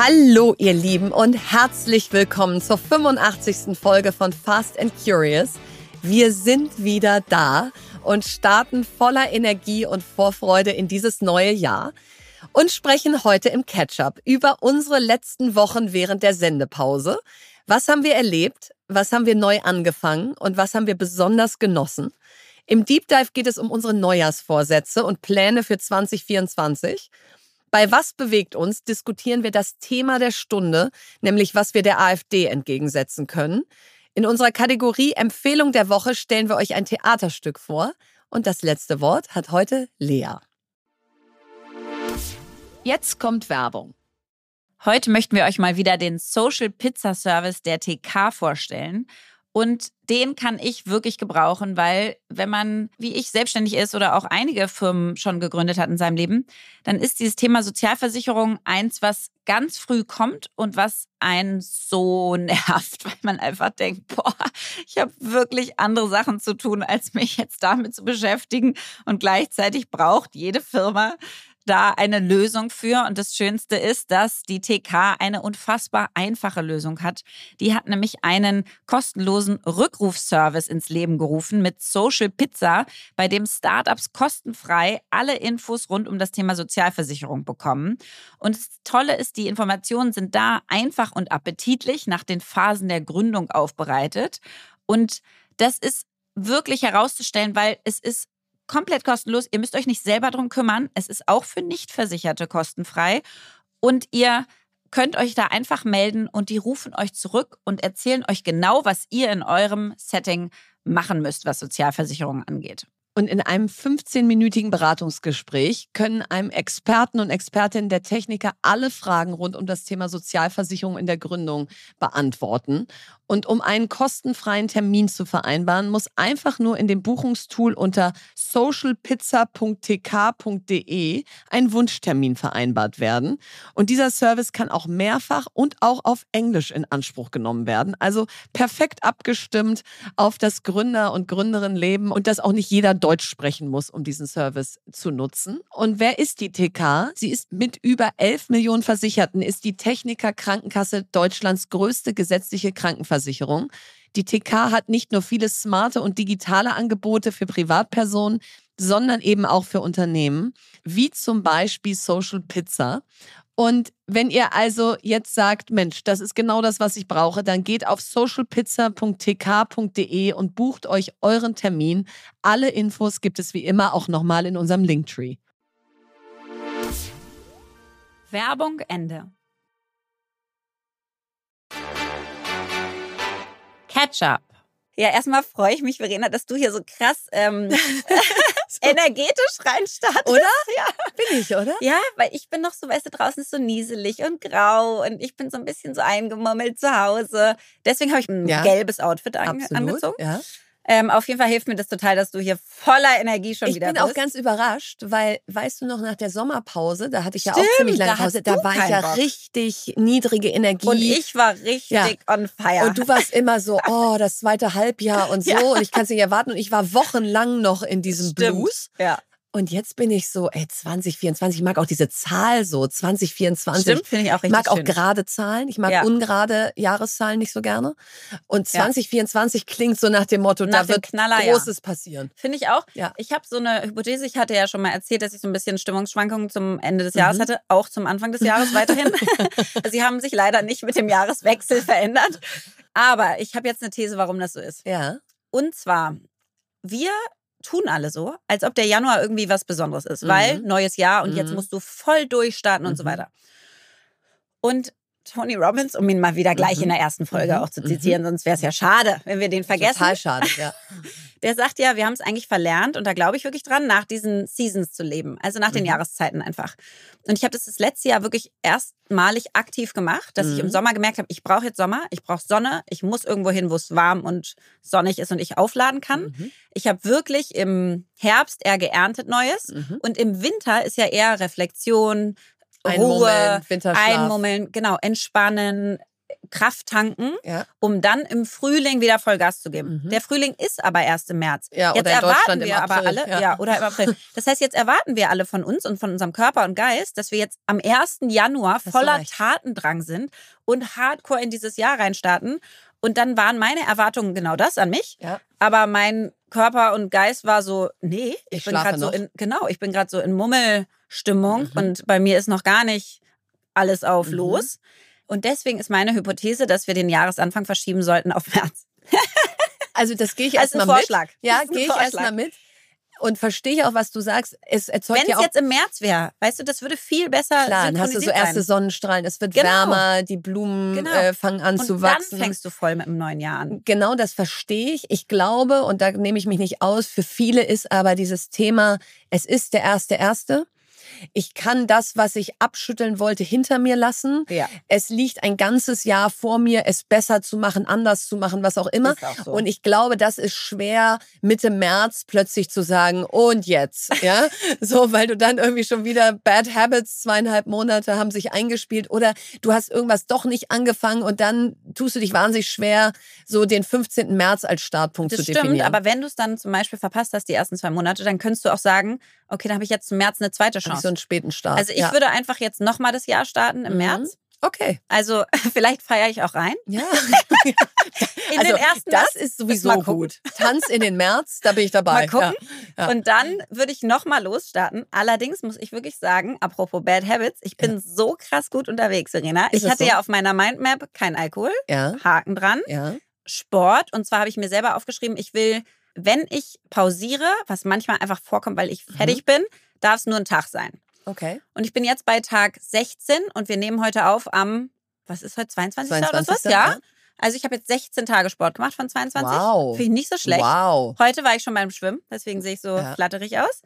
Hallo ihr Lieben und herzlich willkommen zur 85. Folge von Fast and Curious. Wir sind wieder da und starten voller Energie und Vorfreude in dieses neue Jahr und sprechen heute im Catch-up über unsere letzten Wochen während der Sendepause. Was haben wir erlebt? Was haben wir neu angefangen? Und was haben wir besonders genossen? Im Deep Dive geht es um unsere Neujahrsvorsätze und Pläne für 2024. Bei Was bewegt uns diskutieren wir das Thema der Stunde, nämlich was wir der AfD entgegensetzen können. In unserer Kategorie Empfehlung der Woche stellen wir euch ein Theaterstück vor. Und das letzte Wort hat heute Lea. Jetzt kommt Werbung. Heute möchten wir euch mal wieder den Social Pizza Service der TK vorstellen. Und den kann ich wirklich gebrauchen, weil wenn man, wie ich, selbstständig ist oder auch einige Firmen schon gegründet hat in seinem Leben, dann ist dieses Thema Sozialversicherung eins, was ganz früh kommt und was einen so nervt, weil man einfach denkt, boah, ich habe wirklich andere Sachen zu tun, als mich jetzt damit zu beschäftigen. Und gleichzeitig braucht jede Firma da eine Lösung für. Und das Schönste ist, dass die TK eine unfassbar einfache Lösung hat. Die hat nämlich einen kostenlosen Rückrufservice ins Leben gerufen mit Social Pizza, bei dem Startups kostenfrei alle Infos rund um das Thema Sozialversicherung bekommen. Und das Tolle ist, die Informationen sind da einfach und appetitlich nach den Phasen der Gründung aufbereitet. Und das ist wirklich herauszustellen, weil es ist komplett kostenlos. Ihr müsst euch nicht selber drum kümmern. Es ist auch für Nichtversicherte kostenfrei. Und ihr könnt euch da einfach melden und die rufen euch zurück und erzählen euch genau, was ihr in eurem Setting machen müsst, was Sozialversicherung angeht. Und in einem 15-minütigen Beratungsgespräch können einem Experten und Expertinnen der Techniker alle Fragen rund um das Thema Sozialversicherung in der Gründung beantworten. Und um einen kostenfreien Termin zu vereinbaren, muss einfach nur in dem Buchungstool unter socialpizza.tk.de ein Wunschtermin vereinbart werden. Und dieser Service kann auch mehrfach und auch auf Englisch in Anspruch genommen werden. Also perfekt abgestimmt auf das Gründer- und Gründerinnenleben und dass auch nicht jeder Deutsch sprechen muss, um diesen Service zu nutzen. Und wer ist die TK? Sie ist mit über 11 Millionen Versicherten, ist die Techniker Krankenkasse Deutschlands größte gesetzliche Krankenversicherung. Die TK hat nicht nur viele smarte und digitale Angebote für Privatpersonen, sondern eben auch für Unternehmen, wie zum Beispiel Social Pizza. Und wenn ihr also jetzt sagt, Mensch, das ist genau das, was ich brauche, dann geht auf socialpizza.tk.de und bucht euch euren Termin. Alle Infos gibt es wie immer auch nochmal in unserem Linktree. Werbung Ende. Ketchup. Ja, erstmal freue ich mich, Verena, dass du hier so krass ähm, so. energetisch reinstartest. Oder? Ja. Bin ich, oder? Ja, weil ich bin noch so, weißt du, draußen ist so nieselig und grau und ich bin so ein bisschen so eingemummelt zu Hause. Deswegen habe ich ein ja. gelbes Outfit ange Absolut, angezogen. Ja. Ähm, auf jeden Fall hilft mir das total, dass du hier voller Energie schon ich wieder bist. Ich bin auch ganz überrascht, weil, weißt du noch, nach der Sommerpause, da hatte ich Stimmt, ja auch ziemlich lange Pause, da war ich ja Bock. richtig niedrige Energie. Und ich war richtig ja. on fire. Und du warst immer so, oh, das zweite Halbjahr und so ja. und ich kann es nicht erwarten und ich war wochenlang noch in diesem Stimmt. Blues. Ja. Und jetzt bin ich so, ey, 2024, ich mag auch diese Zahl so, 2024. Stimmt, finde ich auch richtig Ich mag auch schön. gerade Zahlen, ich mag Ja. ungerade Jahreszahlen nicht so gerne. Und Ja. 2024 klingt so nach dem Motto, Nach da wird Knaller, ja. Großes passieren. Finde ich auch. Ja. Ich habe so eine Hypothese, ich hatte ja schon mal erzählt, dass ich so ein bisschen Stimmungsschwankungen zum Ende des Jahres Mhm. hatte, auch zum Anfang des Jahres weiterhin. Sie haben sich leider nicht mit dem Jahreswechsel verändert. Aber ich habe jetzt eine These, warum das so ist. Ja. Und zwar, wir tun alle so, als ob der Januar irgendwie was Besonderes ist, weil Mhm. neues Jahr und jetzt Mhm. musst du voll durchstarten und so Mhm. weiter. Und Tony Robbins, um ihn mal wieder gleich Mhm. in der ersten Folge Mhm. auch zu zitieren, sonst wäre es ja schade, wenn wir den vergessen. Total schade, ja. Der sagt ja, wir haben es eigentlich verlernt und da glaube ich wirklich dran, nach diesen Seasons zu leben, also nach den Mhm. Jahreszeiten einfach. Und ich habe das das letzte Jahr wirklich erstmalig aktiv gemacht, dass ich im Mhm. Sommer gemerkt habe, ich brauche jetzt Sommer, ich brauche Sonne, ich muss irgendwo hin, wo es warm und sonnig ist und ich aufladen kann. Mhm. Ich habe wirklich im Herbst eher geerntet Neues Mhm. und im Winter ist ja eher Reflexion, Ein Ruhe, Moment, Winterschlaf. einmummeln, genau, entspannen, Kraft tanken, Ja. um dann im Frühling wieder Vollgas zu geben. Mhm. Der Frühling ist aber erst im März. Ja, jetzt oder in erwarten wir aber alle, ja. ja. oder im April. Das heißt, jetzt erwarten wir alle von uns und von unserem Körper und Geist, dass wir jetzt am 1. Januar du voller. Tatendrang sind und hardcore in dieses Jahr reinstarten. Und dann waren meine Erwartungen genau das an mich. Ja. Aber mein Körper und Geist war so, nee, ich, Ich bin gerade so in, genau, ich bin gerade so in Mummelstimmung Mhm. und bei mir ist noch gar nicht alles auf Mhm. los. Und deswegen ist meine Hypothese, dass wir den Jahresanfang verschieben sollten auf März. Also das gehe ich erstmal mit. Vorschlag. Ja, gehe ich erstmal mit. Und verstehe auch, was du sagst. Es erzeugt Wenn ja es jetzt im März wäre, weißt du, das würde viel besser Klar, dann hast du so erste. Sonnenstrahlen, es wird Genau. wärmer, die Blumen Genau. äh, fangen an Und zu dann wachsen. fängst du voll mit dem neuen Jahr an. Genau das verstehe ich. Ich glaube, und da nehme ich mich nicht aus, für viele ist aber dieses Thema, es ist der erste erste. Ich kann das, was ich abschütteln wollte, hinter mir lassen. Ja. Es liegt ein ganzes Jahr vor mir, es besser zu machen, anders zu machen, was auch immer. Auch so. Und ich glaube, das ist schwer, Mitte März plötzlich zu sagen, und jetzt, ja? so, weil du dann irgendwie schon wieder Bad Habits, zweieinhalb Monate haben sich eingespielt oder du hast irgendwas doch nicht angefangen und dann tust du dich wahnsinnig schwer, so den 15. März als Startpunkt Das zu stimmt, definieren. aber wenn du es dann zum Beispiel verpasst hast, die ersten zwei Monate, dann könntest du auch sagen, okay, dann habe ich jetzt zum März eine zweite Hab ich Chance. so einen späten Start. also ich ja. würde einfach jetzt nochmal das Jahr starten im Mhm. März. Okay. Also vielleicht feiere ich auch rein. Ja. In also den ersten das März. ist sowieso gut. Tanz in den März, da bin ich dabei. Mal gucken. Ja. Ja. Und dann würde ich nochmal losstarten. Allerdings muss ich wirklich sagen, apropos Bad Habits, ich bin so krass gut unterwegs, Serena. Ist ich hatte so? ja auf meiner Mindmap kein Alkohol, Ja. Haken dran, Ja. Sport. Und zwar habe ich mir selber aufgeschrieben, ich will, wenn ich pausiere, was manchmal einfach vorkommt, weil ich Mhm. fertig bin, darf es nur ein Tag sein. Okay. Und ich bin jetzt bei Tag 16 und wir nehmen heute auf am, was ist heute, 22. oder 22., was? Ja. ja. Also ich habe jetzt 16 Tage Sport gemacht von 22. Wow. Finde ich nicht so schlecht. Wow. Heute war ich schon beim Schwimmen, deswegen sehe ich so Ja. flatterig aus.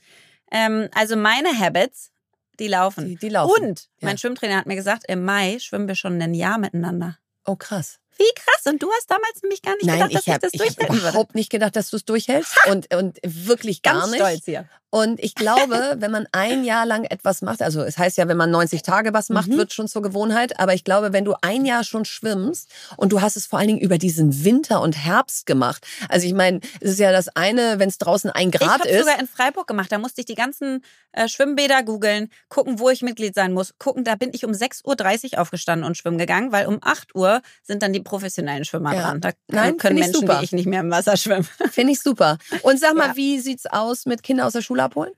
Ähm, also meine Habits, die laufen. Die, die laufen. Und Ja. mein Schwimmtrainer hat mir gesagt, im Mai schwimmen wir schon ein Jahr miteinander. Oh, krass. Wie krass. Und du hast damals nämlich gar nicht Nein, gedacht, dass ich ich, habe das ich hab durchhalten würde. überhaupt nicht gedacht, dass du es durchhältst. Und, und wirklich gar Ganz nicht. stolz hier. Und ich glaube, wenn man ein Jahr lang etwas macht, also es heißt ja, wenn man 90 Tage was macht, Mhm. wird schon zur Gewohnheit. Aber ich glaube, wenn du ein Jahr schon schwimmst und du hast es vor allen Dingen über diesen Winter und Herbst gemacht. Also ich meine, es ist ja das eine, wenn es draußen ein Ich Grad habe ist. sogar in Freiburg gemacht. Da musste ich die ganzen äh, Schwimmbäder googeln, gucken, wo ich Mitglied sein muss. Gucken, da bin ich um 6.30 Uhr aufgestanden und schwimmen gegangen, weil um 8 Uhr sind dann die professionellen Schwimmer Ja. dran. Da Nein, können find ich Menschen super. wie ich nicht mehr im Wasser schwimmen. Finde ich super. Und sag mal, Ja. wie sieht's aus mit Kinder aus der Schule abholen?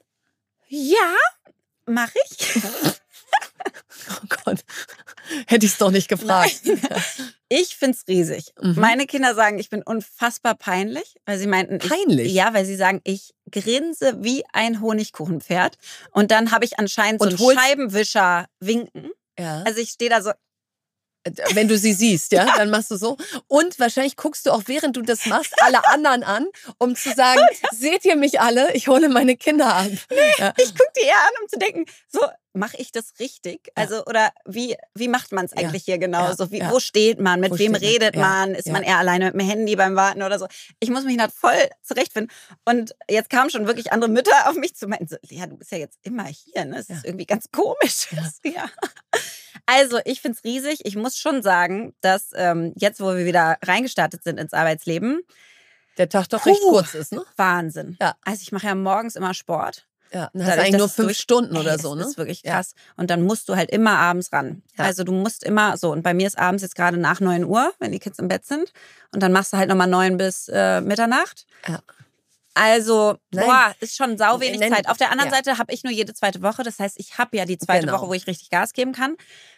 Ja, mache ich. Oh Gott, hätte ich es doch nicht gefragt. Ich find's riesig. Mhm. Meine Kinder sagen, ich bin unfassbar peinlich, weil sie meinten, ich, Peinlich? ja, weil sie sagen, ich grinse wie ein Honigkuchenpferd. Und dann habe ich anscheinend Und so einen Scheibenwischer winken. Ja. Also ich stehe da so, Wenn du sie siehst, ja, dann machst du so. Und wahrscheinlich guckst du auch, während du das machst, alle anderen an, um zu sagen, seht ihr mich alle? Ich hole meine Kinder ab. Ja. ich gucke die eher an, um zu denken, so mache ich das richtig? Also oder wie wie macht man es Ja. eigentlich hier genau? Ja. So wie Ja. wo steht man? Mit Wo wem man? redet Ja. man? Ist Ja. man eher alleine mit dem Handy beim Warten oder so? Ich muss mich da voll zurechtfinden. Und jetzt kamen schon wirklich andere Mütter auf mich zu meinen, so, Lea, du bist ja jetzt immer hier, ne? Das Ja. ist irgendwie ganz komisch. Ja. Ja. Also ich finde es riesig. Ich muss schon sagen, dass ähm, jetzt, wo wir wieder reingestartet sind ins Arbeitsleben, Der Tag doch recht Puh. kurz ist, ne? Wahnsinn. Ja. Also ich mache ja morgens immer Sport. Ja, dann hast du eigentlich nur fünf durch- Stunden oder Ey, so, Das ne? ist wirklich Ja. krass. Und dann musst du halt immer abends ran. Ja. Also du musst immer so. Und bei mir ist abends jetzt gerade nach 9 Uhr, wenn die Kids im Bett sind. Und dann machst du halt nochmal 9 bis äh, Mitternacht. Ja. Also, Nein. boah, ist schon sau wenig Zeit. Auf der anderen ja. Seite habe ich nur jede zweite Woche. Das heißt, ich habe ja die zweite Genau. Woche, wo ich richtig Gas geben kann.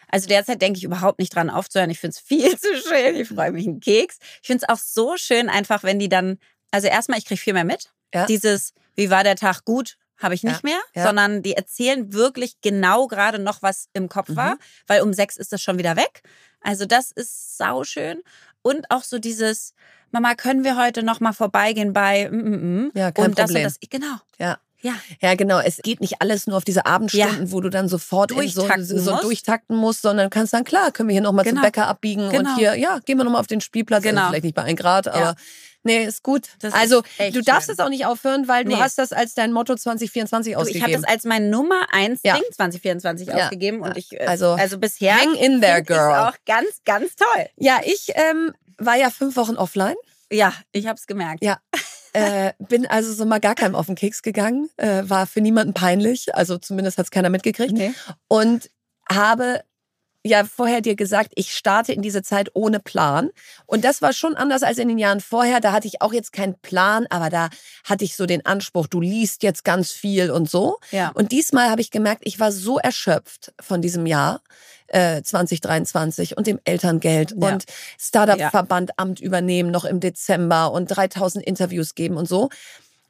Also derzeit denke ich überhaupt nicht dran aufzuhören. Ich finde es viel zu schön. Ich freue mich einen Keks. Ich finde es auch so schön, einfach, wenn die dann, also erstmal, ich kriege viel mehr mit. Ja. Dieses, wie war der Tag gut, habe ich nicht Ja. mehr, Ja. sondern die erzählen wirklich genau gerade noch, was im Kopf war, Mhm. weil um sechs ist das schon wieder weg. Also das ist sauschön. Und auch so dieses, Mama, können wir heute noch mal vorbeigehen bei mm, mm, mm. Ja, kein und das Problem. und das. Genau. Ja. Ja. Ja, genau. Es geht nicht alles nur auf diese Abendstunden, wo du dann sofort in so, Durchtakten so musst. durchtakten musst, sondern kannst dann, klar, können wir hier nochmal Genau. zum Bäcker abbiegen Genau. und hier, ja, gehen wir nochmal auf den Spielplatz. Genau. Also vielleicht nicht bei 1 Grad, aber Nee, ist gut. Das ist also, echt du darfst es auch nicht aufhören, weil du Nee. hast das als dein Motto 2024 Du, ich ausgegeben. habe das als mein Nummer eins Ja. Ding 2024 Ja. ausgegeben und ich äh, Also, also bisher hang in there, girl. auch ganz ganz toll. ja, ich ähm, war ja fünf Wochen offline. Ja, ich habe es gemerkt. Ja. Äh, bin also so mal gar keinem auf den Keks gegangen. Äh, war für niemanden peinlich. Also zumindest hat es keiner mitgekriegt. Nee. Und habe ja vorher dir gesagt, ich starte in diese Zeit ohne Plan. Und das war schon anders als in den Jahren vorher. Da hatte ich auch jetzt keinen Plan, aber da hatte ich so den Anspruch, du liest jetzt ganz viel und so. Ja. Und diesmal habe ich gemerkt, ich war so erschöpft von diesem Jahr. Äh, 2023 und dem Elterngeld Ja. und Startup-Verband Amt übernehmen noch im Dezember und 3000 Interviews geben und so,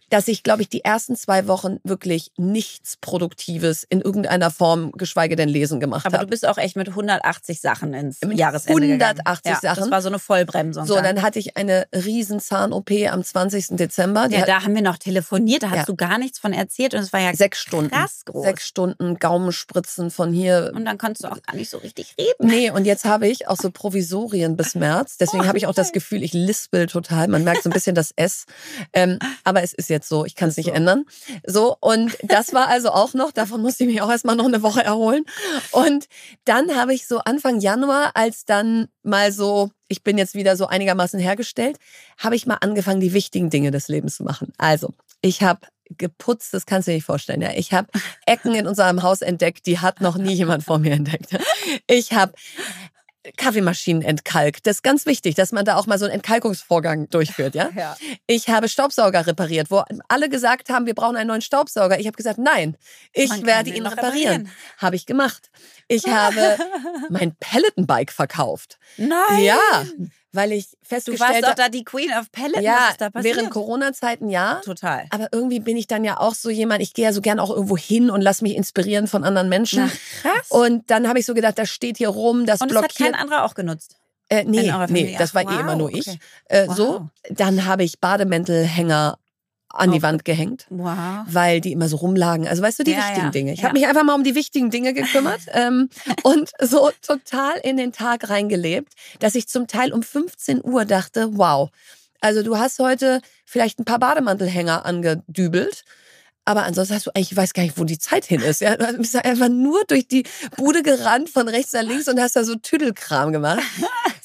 dass ich, glaube ich, die ersten zwei Wochen wirklich nichts Produktives in irgendeiner Form, geschweige denn lesen gemacht Aber du habe. bist auch echt mit 180 Sachen ins Mit Jahresende 180 gegangen. Ja, Das Sachen. war so eine Vollbremsung. So, dann hatte ich eine riesen Zahn-OP am 20. Dezember. Die ja, da haben wir noch telefoniert, da hast Ja. du gar nichts von erzählt und es war ja sechs Stunden. krass groß. Sechs Stunden Gaumenspritzen von hier. Und dann konntest du auch gar nicht so richtig reden. Nee, und jetzt habe ich auch so Provisorien bis März. Deswegen Oh, habe ich auch das. Gefühl, ich lispel total. Man merkt so ein bisschen das S. Ähm, aber es ist jetzt so, ich kann es nicht So. ändern. So, und das war also auch noch, davon musste ich mich auch erstmal noch eine Woche erholen. Und dann habe ich so Anfang Januar, als dann mal so, ich bin jetzt wieder so einigermaßen hergestellt, habe ich mal angefangen, die wichtigen Dinge des Lebens zu machen. Also, ich habe geputzt, das kannst du dir nicht vorstellen. Ja, ich habe Ecken in unserem Haus entdeckt, die hat noch nie jemand vor mir entdeckt. Ich habe Kaffeemaschinen entkalkt. Das ist ganz wichtig, dass man da auch mal so einen Entkalkungsvorgang durchführt, ja? Ja. Ich habe Staubsauger repariert, wo alle gesagt haben, wir brauchen einen neuen Staubsauger. Ich habe gesagt, nein, ich Man werde ihn noch reparieren. reparieren. Habe ich gemacht. Ich habe mein Peloton-Bike verkauft. Nein. Ja, weil ich Du warst festgestellt doch habe, da die Queen of Peloton. ja, Was ist da passiert? während Corona-Zeiten ja. Total. Aber irgendwie bin ich dann ja auch so jemand, ich gehe ja so gern auch irgendwo hin und lass mich inspirieren von anderen Menschen. Na, krass. Und dann habe ich so gedacht, das steht hier rum, das Und das hat blockiert. kein anderer auch genutzt. Äh, nee, nee, das war Ach, eh immer wow, nur ich. okay. Äh, Wow. So, dann habe ich Bademäntelhänger an die. Wand gehängt, Wow. weil die immer so rumlagen. Also weißt du, die Ja, wichtigen ja, Dinge. Ich ja. habe mich einfach mal um die wichtigen Dinge gekümmert ähm, und so total in den Tag reingelebt, dass ich zum Teil um 15 Uhr dachte, wow, also du hast heute vielleicht ein paar Bademantelhänger angedübelt. Aber ansonsten hast du eigentlich, ich weiß gar nicht, wo die Zeit hin ist. Ja, du bist einfach nur durch die Bude gerannt, von rechts nach links und hast da so Tüdelkram gemacht.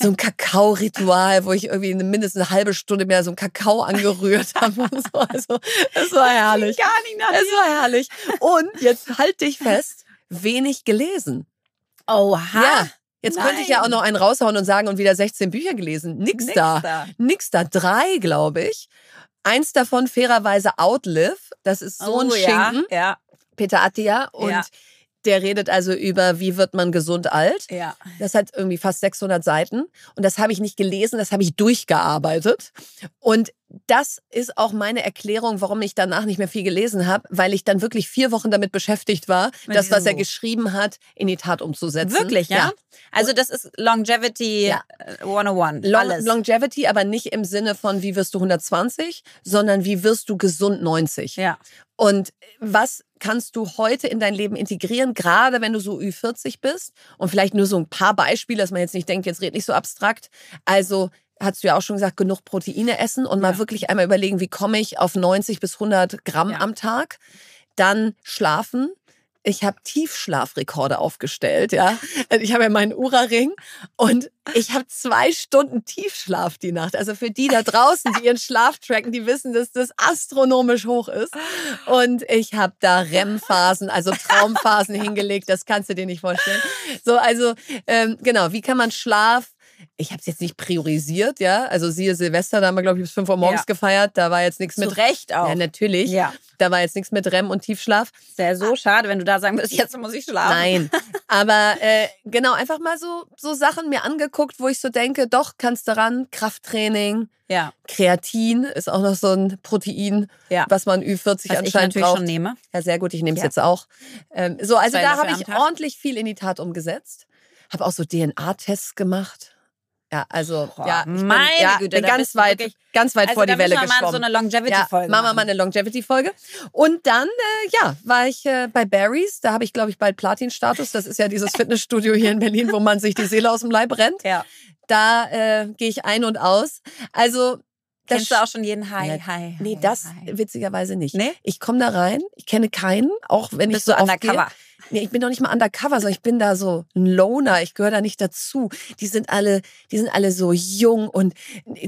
So ein Kakao-Ritual, wo ich irgendwie mindestens eine halbe Stunde mehr so einen Kakao angerührt habe. Und so. Also, es war herrlich. Gar nicht nach Es war herrlich. Und jetzt halt dich fest, wenig gelesen. Oha. Ja. Jetzt könnte ich ja auch Nein. noch einen raushauen und sagen, und wieder 16 Bücher gelesen. Nix, Nix da. da. Nix da. Drei, glaube ich. Eins davon fairerweise Outlive. Das ist so ein oh, ja, Schinken. Ja, Peter Attia. Und Ja. Der redet also über, wie wird man gesund alt. ja. Das hat irgendwie fast 600 Seiten. Und das habe ich nicht gelesen, das habe ich durchgearbeitet. Und das ist auch meine Erklärung, warum ich danach nicht mehr viel gelesen habe, weil ich dann wirklich vier Wochen damit beschäftigt war, Mit das, was er geschrieben hat, in die Tat umzusetzen. Wirklich, ja? Also das ist Longevity Ja. äh, 101. Long, alles. Longevity, aber nicht im Sinne von, wie wirst du 120, sondern wie wirst du gesund 90. ja. Und was kannst du heute in dein Leben integrieren, gerade wenn du so Ü40 bist? Und vielleicht nur so ein paar Beispiele, dass man jetzt nicht denkt, jetzt red nicht so abstrakt. Also hast du ja auch schon gesagt, genug Proteine essen und mal Ja. wirklich einmal überlegen, wie komme ich auf 90 bis 100 Gramm Ja. am Tag. Dann schlafen. Ich habe Tiefschlafrekorde aufgestellt, ja. Ich habe ja meinen Ura-Ring und ich habe zwei Stunden Tiefschlaf die Nacht. Also für die da draußen, die ihren Schlaf tracken, die wissen, dass das astronomisch hoch ist. Und ich habe da REM-Phasen, also Traumphasen hingelegt. Das kannst du dir nicht vorstellen. So, also ähm, genau, wie kann man Schlaf ich habe es jetzt nicht priorisiert, ja. Also siehe Silvester, da haben wir, glaube ich, bis 5 Uhr morgens Ja. gefeiert. Da war jetzt nichts Zu mit Recht auch. Ja, natürlich. Ja. Da war jetzt nichts mit REM und Tiefschlaf. Ja so schade, wenn du da sagen würdest, jetzt muss ich schlafen. Nein. Aber äh, genau, einfach mal so, so Sachen mir angeguckt, wo ich so denke, doch, kannst du ran. Krafttraining, Ja. Kreatin ist auch noch so ein Protein, Ja. was man Ü40 Was ich anscheinend natürlich braucht. schon nehme. Ja, sehr gut, ich nehme es Ja. jetzt auch. Ähm, so, also Zwei da habe ich ordentlich viel in die Tat umgesetzt. Habe auch so DNA-Tests gemacht. Ja, also Boah, ja, ich bin, meine ja, Güte, bin ganz weit, wirklich- ganz weit Also vor die Welle wir mal so geschwommen. eine Longevity-Folge ja, machen wir mal eine Longevity-Folge. Und dann, äh, ja, war ich äh, bei Barry's. Da habe ich, glaube ich, bald Platin-Status. Das ist ja dieses Fitnessstudio hier in Berlin, wo man sich die Seele aus dem Leib rennt. Ja. Da äh, gehe ich ein und aus. Also Das Kennst du auch schon jeden Hi, Ja, Hi? Nee, hi, das hi. witzigerweise nicht. Nee? Ich komme da rein, ich kenne keinen, auch wenn ich Bist so du oft undercover? Gehe. Nee, ich bin doch nicht mal undercover, sondern ich bin da so ein Loner. Ich gehöre da nicht dazu. Die sind alle, die sind alle so jung und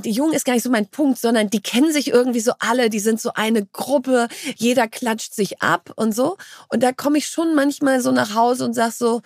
Jung ist gar nicht so mein Punkt, sondern die kennen sich irgendwie so alle. Die sind so eine Gruppe. Jeder klatscht sich ab und so. Und da komme ich schon manchmal so nach Hause und sag so,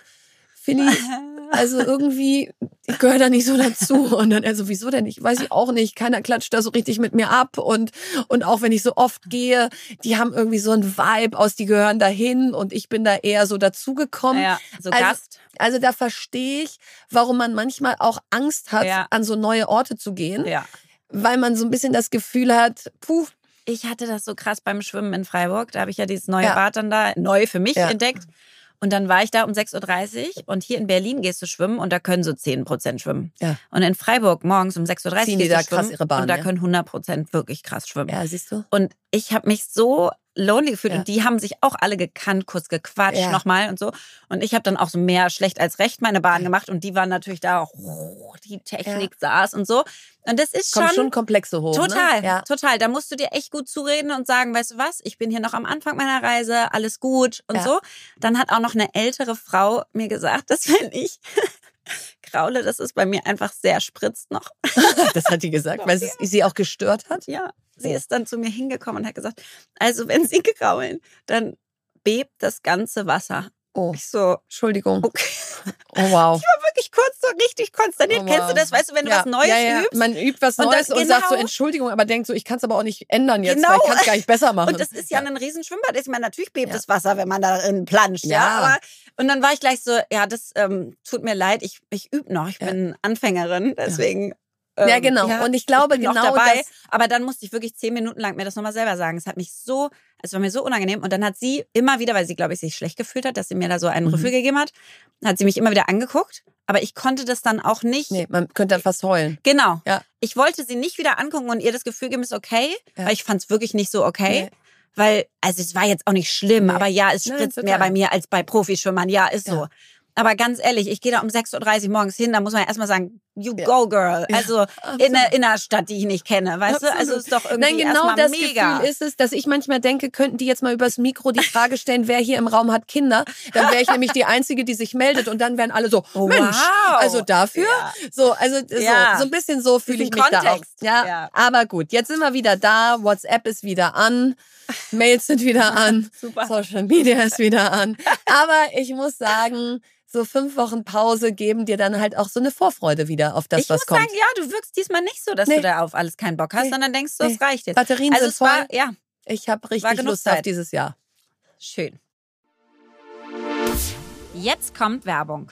Philly, also irgendwie, ich gehöre da nicht so dazu. Und dann, also wieso denn nicht? Weiß ich auch nicht. Keiner klatscht da so richtig mit mir ab. Und, und auch wenn ich so oft gehe, die haben irgendwie so ein Vibe aus, die gehören dahin und ich bin da eher so dazugekommen. Ja, so Also- Gast. Also da verstehe ich, warum man manchmal auch Angst hat, Ja. an so neue Orte zu gehen, Ja. weil man so ein bisschen das Gefühl hat, puh, Ich hatte das so krass beim Schwimmen in Freiburg. Da habe ich ja dieses neue Ja. Bad dann da neu für mich Ja. entdeckt. Und dann war ich da um 6.30 Uhr und hier in Berlin gehst du schwimmen und da können so 10 Prozent schwimmen. Ja. Und in Freiburg morgens um 6.30 Uhr gehst du da krass schwimmen ihre Bahn, und da ja. können 100 Prozent wirklich krass schwimmen. ja, siehst du? Und ich habe mich so lonely gefühlt Ja. und die haben sich auch alle gekannt, kurz gequatscht Ja. nochmal und so. Und ich habe dann auch so mehr schlecht als recht meine Bahn gemacht und die waren natürlich da, oh, die Technik saß und so. Und das ist Kommt schon, schon Komplexe hoch. Total, Ne? Ja. total. Da musst du dir echt gut zureden und sagen, weißt du was, ich bin hier noch am Anfang meiner Reise, alles gut und Ja. so. Dann hat auch noch eine ältere Frau mir gesagt, dass wenn ich kraule, dass es bei mir einfach sehr spritzt noch. Das hat die gesagt, weil sie, sie auch gestört hat. Ja, sie ist dann zu mir hingekommen und hat gesagt, also wenn sie kraulen, dann bebt das ganze Wasser. Oh, Ich so, Entschuldigung. okay. Oh, wow. Wirklich kurz so richtig konsterniert. Oh, Kennst wow. du das, weißt du, wenn du ja. was Neues ja, ja. übst? Man übt was Und Neues und, sagt so genau- Entschuldigung, aber denkt so, ich kann es aber auch nicht ändern jetzt, Genau. weil ich kann es gar nicht besser machen. Und das ist ja, ein Riesenschwimmbad. Ich meine, natürlich bebt das Wasser, wenn man darin planscht. Ja. Aber, und dann war ich gleich so, ja, das ähm, tut mir leid, ich, ich übe noch. Ich bin Anfängerin, deswegen. Ja, ähm, genau. Und ich glaube bin auch genau dabei. das- Aber dann musste ich wirklich zehn Minuten lang mir das nochmal selber sagen. Es hat mich so, es war mir so unangenehm. Und dann hat sie immer wieder, weil sie, glaube ich, sich schlecht gefühlt hat, dass sie mir da so einen Mhm. Rüffel gegeben hat, hat sie mich immer wieder angeguckt. Aber ich konnte das dann auch nicht. Nee, man könnte dann fast heulen. Genau. Ja. Ich wollte sie nicht wieder angucken und ihr das Gefühl geben, ist okay, Ja. weil ich fand es wirklich nicht so okay. Nee. Weil, also es war jetzt auch nicht schlimm, Nee. aber ja, es Nein, spritzt total. mehr bei mir als bei Profischwimmern. Ja, ist Ja. so. Aber ganz ehrlich, ich gehe da um 6.30 Uhr morgens hin, da muss man erstmal sagen, you Ja. go, girl. Also in absolut. der Innerstadt, die ich nicht kenne, weißt du? Also Absolut. ist doch irgendwie Nein, genau das mega. Gefühl ist es, dass ich manchmal denke, könnten die jetzt mal übers Mikro die Frage stellen, wer hier im Raum hat Kinder? Dann wäre ich nämlich die Einzige, die sich meldet und dann wären alle so, Oh, Mensch, wow. also dafür? Ja. So, also Ja. so, so ein bisschen so fühle ich mich da auch. Kontext. Ja, Ja. aber gut, jetzt sind wir wieder da, WhatsApp ist wieder an, Mails sind wieder an, Super. Social Media ist wieder an. Aber ich muss sagen, so fünf Wochen Pause geben dir dann halt auch so eine Vorfreude wieder auf das, ich was muss kommt. sagen, ja, du wirkst diesmal nicht so, dass Nee. du da auf alles keinen Bock hast, Nee. sondern denkst, so, es Nee. reicht jetzt. Batterien Also sind voll. war, ja, ich habe richtig Lust auf Zeit. dieses Jahr. Schön. Jetzt kommt Werbung.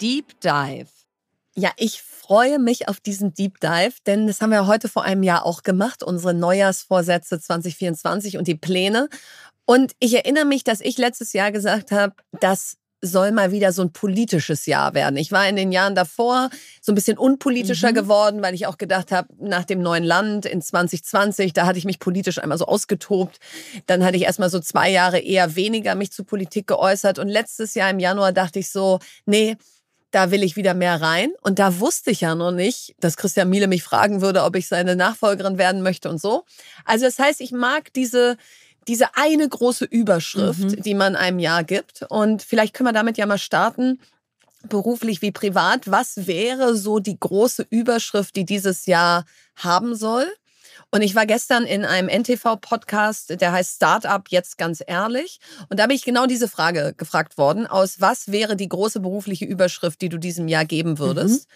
Deep Dive. Ja, ich freue mich auf diesen Deep Dive, denn das haben wir heute vor einem Jahr auch gemacht, unsere Neujahrsvorsätze 2024 und die Pläne. Und ich erinnere mich, dass ich letztes Jahr gesagt habe, das soll mal wieder so ein politisches Jahr werden. Ich war in den Jahren davor so ein bisschen unpolitischer mhm. geworden, weil ich auch gedacht habe, nach dem neuen Land in 2020, da hatte ich mich politisch einmal so ausgetobt. Dann hatte ich erstmal so zwei Jahre eher weniger mich zu Politik geäußert. Und letztes Jahr im Januar dachte ich so, nee, da will ich wieder mehr rein. Und da wusste ich ja noch nicht, dass Christian Miele mich fragen würde, ob ich seine Nachfolgerin werden möchte und so. Also das heißt, ich mag diese, diese eine große Überschrift, mhm. die man einem Jahr gibt. Und vielleicht können wir damit ja mal starten, beruflich wie privat. Was wäre so die große Überschrift, die dieses Jahr haben soll? Und ich war gestern in einem NTV-Podcast, der heißt Startup jetzt ganz ehrlich. Und da bin ich genau diese Frage gefragt worden. Aus was wäre die große berufliche Überschrift, die du diesem Jahr geben würdest? Mhm.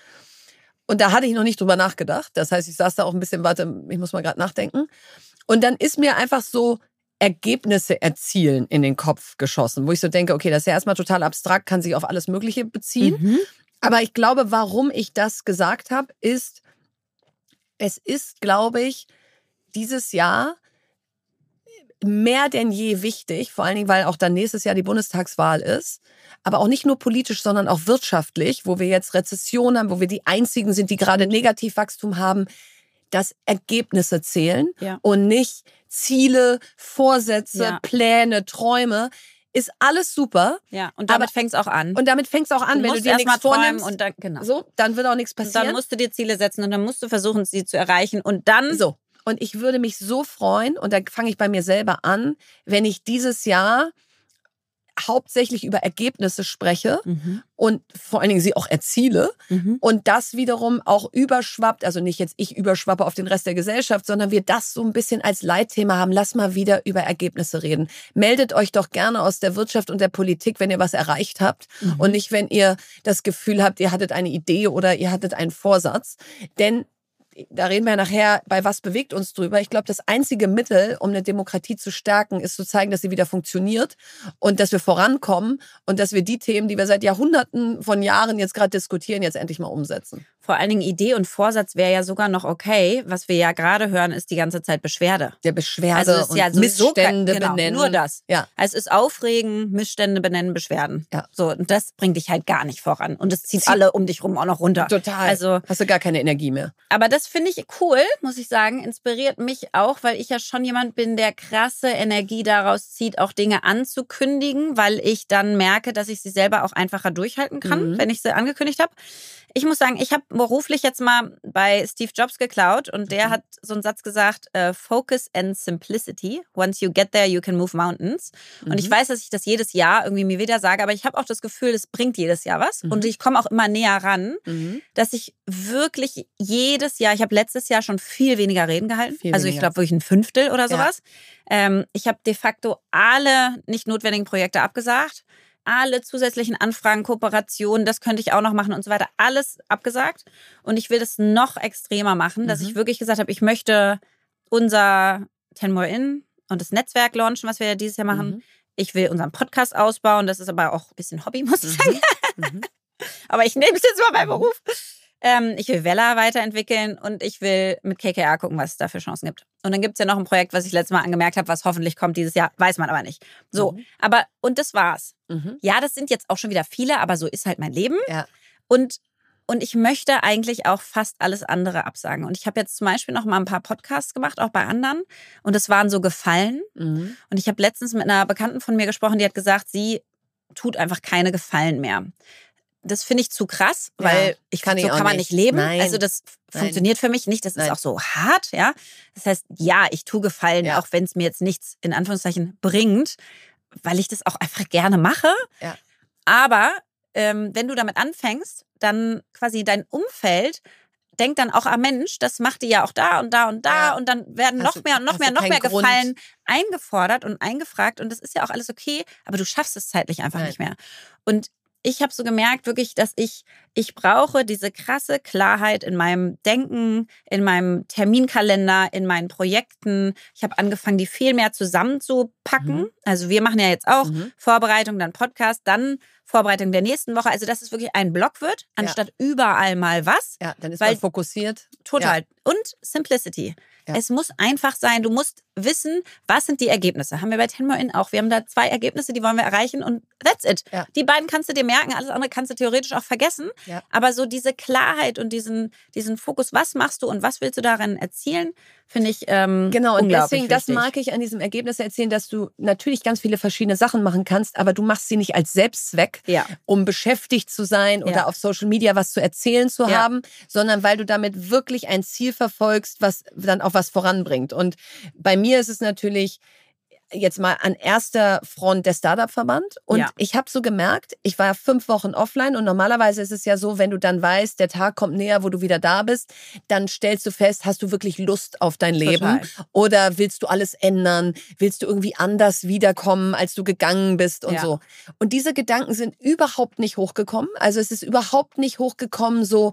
Und da hatte ich noch nicht drüber nachgedacht. Das heißt, ich saß da auch ein bisschen, warte, ich muss mal gerade nachdenken. Und dann ist mir einfach so Ergebnisse erzielen in den Kopf geschossen, wo ich so denke, okay, das ist ja erstmal total abstrakt, kann sich auf alles Mögliche beziehen. Mhm. Aber ich glaube, warum ich das gesagt habe, ist, es ist, glaube ich, dieses Jahr mehr denn je wichtig, vor allen Dingen, weil auch dann nächstes Jahr die Bundestagswahl ist, aber auch nicht nur politisch, sondern auch wirtschaftlich, wo wir jetzt Rezession haben, wo wir die einzigen sind, die gerade Negativwachstum haben, dass Ergebnisse zählen ja. und nicht Ziele, Vorsätze, ja. Pläne, Träume ist alles super. Ja, und damit fängt es auch an. Und damit fängt es auch an, du wenn du dir nichts vornimmst. Und dann, genau. So, dann wird auch nichts passieren. Und dann musst du dir Ziele setzen und dann musst du versuchen, sie zu erreichen. Und dann so. Und ich würde mich so freuen, und da fange ich bei mir selber an, wenn ich dieses Jahr hauptsächlich über Ergebnisse spreche mhm. und vor allen Dingen sie auch erziele mhm. und das wiederum auch überschwappt, also nicht jetzt ich überschwappe auf den Rest der Gesellschaft, sondern wir das so ein bisschen als Leitthema haben. Lass mal wieder über Ergebnisse reden. Meldet euch doch gerne aus der Wirtschaft und der Politik, wenn ihr was erreicht habt mhm. und nicht, wenn ihr das Gefühl habt, ihr hattet eine Idee oder ihr hattet einen Vorsatz. Denn da reden wir nachher bei was bewegt uns drüber. Ich glaube, das einzige Mittel, um eine Demokratie zu stärken, ist zu zeigen, dass sie wieder funktioniert und dass wir vorankommen und dass wir die Themen, die wir seit Jahrhunderten von Jahren jetzt gerade diskutieren, jetzt endlich mal umsetzen. Vor allen Dingen Idee und Vorsatz wäre ja sogar noch okay. Was wir ja gerade hören, ist die ganze Zeit Beschwerde. Der Beschwerde also ist ja Missstände genau, benennen. Nur das. Ja. Also es ist Aufregen, Missstände benennen, Beschwerden. Ja. So, und das bringt dich halt gar nicht voran. Und es zieht, zieht alle um dich rum auch noch runter. Total. Also hast du gar keine Energie mehr. Aber das finde ich cool, muss ich sagen. Inspiriert mich auch, weil ich ja schon jemand bin, der krasse Energie daraus zieht, auch Dinge anzukündigen, weil ich dann merke, dass ich sie selber auch einfacher durchhalten kann, mhm. wenn ich sie angekündigt habe. Ich muss sagen, ich habe beruflich jetzt mal bei Steve Jobs geklaut und der mhm. hat so einen Satz gesagt, uh, Focus and Simplicity. Once you get there, you can move mountains. Mhm. Und ich mhm. weiß, dass ich das jedes Jahr irgendwie mir wieder sage, aber ich habe auch das Gefühl, es bringt jedes Jahr was. Mhm. Und ich komme auch immer näher ran, mhm. dass ich wirklich jedes Jahr, ich habe letztes Jahr schon viel weniger Reden gehalten. Viel also ich glaube wirklich ein Fünftel oder sowas. Ja. Ähm, ich habe de facto alle nicht notwendigen Projekte abgesagt alle zusätzlichen Anfragen, Kooperationen, das könnte ich auch noch machen und so weiter, alles abgesagt. Und ich will das noch extremer machen, dass mhm. ich wirklich gesagt habe, ich möchte unser Ten More In und das Netzwerk launchen, was wir ja dieses Jahr machen. Mhm. Ich will unseren Podcast ausbauen. Das ist aber auch ein bisschen Hobby, muss ich mhm. sagen. Mhm. aber ich nehme es jetzt mal bei Beruf. Ähm, ich will Vella weiterentwickeln und ich will mit KKA gucken, was es da für Chancen gibt. Und dann gibt es ja noch ein Projekt, was ich letztes Mal angemerkt habe, was hoffentlich kommt dieses Jahr, weiß man aber nicht. So, mhm. aber und das war's. Mhm. Ja, das sind jetzt auch schon wieder viele, aber so ist halt mein Leben. Ja. Und und ich möchte eigentlich auch fast alles andere absagen. Und ich habe jetzt zum Beispiel noch mal ein paar Podcasts gemacht, auch bei anderen. Und es waren so Gefallen. Mhm. Und ich habe letztens mit einer Bekannten von mir gesprochen, die hat gesagt, sie tut einfach keine Gefallen mehr das finde ich zu krass, weil Ja, ich kann so ich kann man nicht. nicht leben. Nein. Also das Nein. funktioniert für mich nicht. Das Nein. ist auch so hart, ja. Das heißt, ja, ich tue Gefallen, Ja. auch wenn es mir jetzt nichts in Anführungszeichen bringt, weil ich das auch einfach gerne mache. Ja. Aber ähm, wenn du damit anfängst, dann quasi dein Umfeld denkt dann auch, ah Mensch, das macht die ja auch da und da und da Ja. und dann werden Hast noch du- mehr und noch mehr, du noch mehr Grund. Gefallen eingefordert und eingefragt und das ist ja auch alles okay, aber du schaffst es zeitlich einfach Nein. nicht mehr. Und ich habe so gemerkt, wirklich, dass ich, ich brauche diese krasse Klarheit in meinem Denken, in meinem Terminkalender, in meinen Projekten. Ich habe angefangen, die viel mehr zusammenzupacken. Mhm. Also wir machen ja jetzt auch Mhm. Vorbereitung, dann Podcast, dann Vorbereitung der nächsten Woche. Also dass es wirklich ein Block wird, anstatt überall mal was. Ja, dann ist man fokussiert. Total. Und Simplicity. Ja. Es muss einfach sein. Du musst wissen, was sind die Ergebnisse. Haben wir bei Tenmore In auch. Wir haben da zwei Ergebnisse, die wollen wir erreichen und that's it. Ja. Die beiden kannst du dir merken, alles andere kannst du theoretisch auch vergessen. Ja. Aber so diese Klarheit und diesen, diesen Fokus, was machst du und was willst du daran erzielen, finde ich ähm, Genau, und deswegen, das wichtig. mag ich an diesem Ergebnis erzählen, dass du natürlich ganz viele verschiedene Sachen machen kannst, aber du machst sie nicht als Selbstzweck, Ja. um beschäftigt zu sein oder Ja. auf Social Media was zu erzählen zu Ja. haben, sondern weil du damit wirklich ein Ziel verfolgst, was dann auch was voranbringt. Und bei mir ist es natürlich jetzt mal an erster Front der Startup-Verband. Und Ja. ich habe so gemerkt, ich war fünf Wochen offline und normalerweise ist es ja so, wenn du dann weißt, der Tag kommt näher, wo du wieder da bist, dann stellst du fest, hast du wirklich Lust auf dein Leben Total. oder willst du alles ändern? Willst du irgendwie anders wiederkommen, als du gegangen bist und Ja. so? Und diese Gedanken sind überhaupt nicht hochgekommen. Also es ist überhaupt nicht hochgekommen, so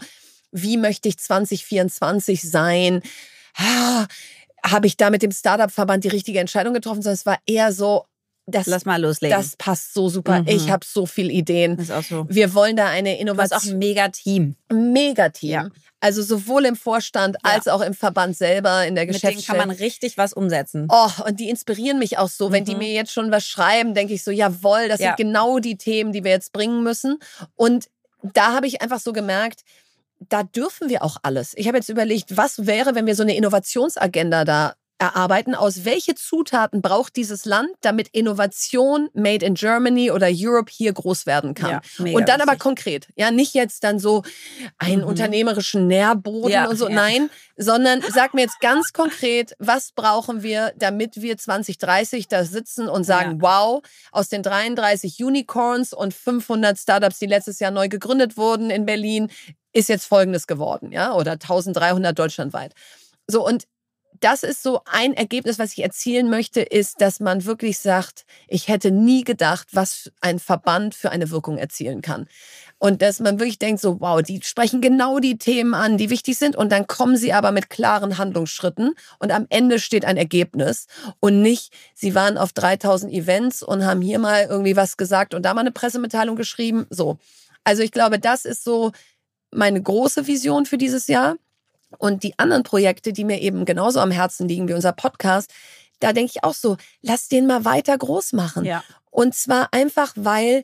wie möchte ich 2024 sein? Habe ich da mit dem Startup-Verband die richtige Entscheidung getroffen? Sondern es war eher so, das, Lass mal loslegen. das passt so super. Mhm. Ich habe so viele Ideen. ist auch so. Wir wollen da eine Du hast auch Innovation. ein mega Team. Megateam. Ja. Also sowohl im Vorstand Ja. als auch im Verband selber, in der Mit denen kann Geschäftsstelle. man richtig was umsetzen. Oh, und die inspirieren mich auch so. Wenn die Mhm. mir jetzt schon was schreiben, denke ich so, jawohl, das Ja. sind genau die Themen, die wir jetzt bringen müssen. Und da habe ich einfach so gemerkt, da dürfen wir auch alles. Ich habe jetzt überlegt, was wäre, wenn wir so eine Innovationsagenda da erarbeiten, aus welche Zutaten braucht dieses Land, damit Innovation made in Germany oder Europe hier groß werden kann. Ja, und dann aber konkret. Ja, nicht jetzt dann so einen Mhm. unternehmerischen Nährboden Ja, und so. ja. Nein, sondern sag mir jetzt ganz konkret, was brauchen wir, damit wir 2030 da sitzen und sagen, wow, aus den 33 Unicorns und 500 Startups, die letztes Jahr neu gegründet wurden in Berlin, ist jetzt Folgendes geworden, ja, oder 1300 deutschlandweit. So, und das ist so ein Ergebnis, was ich erzielen möchte, ist, dass man wirklich sagt, ich hätte nie gedacht, was ein Verband für eine Wirkung erzielen kann. Und dass man wirklich denkt, so, wow, die sprechen genau die Themen an, die wichtig sind. Und dann kommen sie aber mit klaren Handlungsschritten. Und am Ende steht ein Ergebnis. Und nicht, sie waren auf 3000 Events und haben hier mal irgendwie was gesagt und da mal eine Pressemitteilung geschrieben. So. Also ich glaube, das ist so meine große Vision für dieses Jahr. Und die anderen Projekte, die mir eben genauso am Herzen liegen wie unser Podcast, da denke ich auch so, lass den mal weiter groß machen. Ja. Und zwar einfach, weil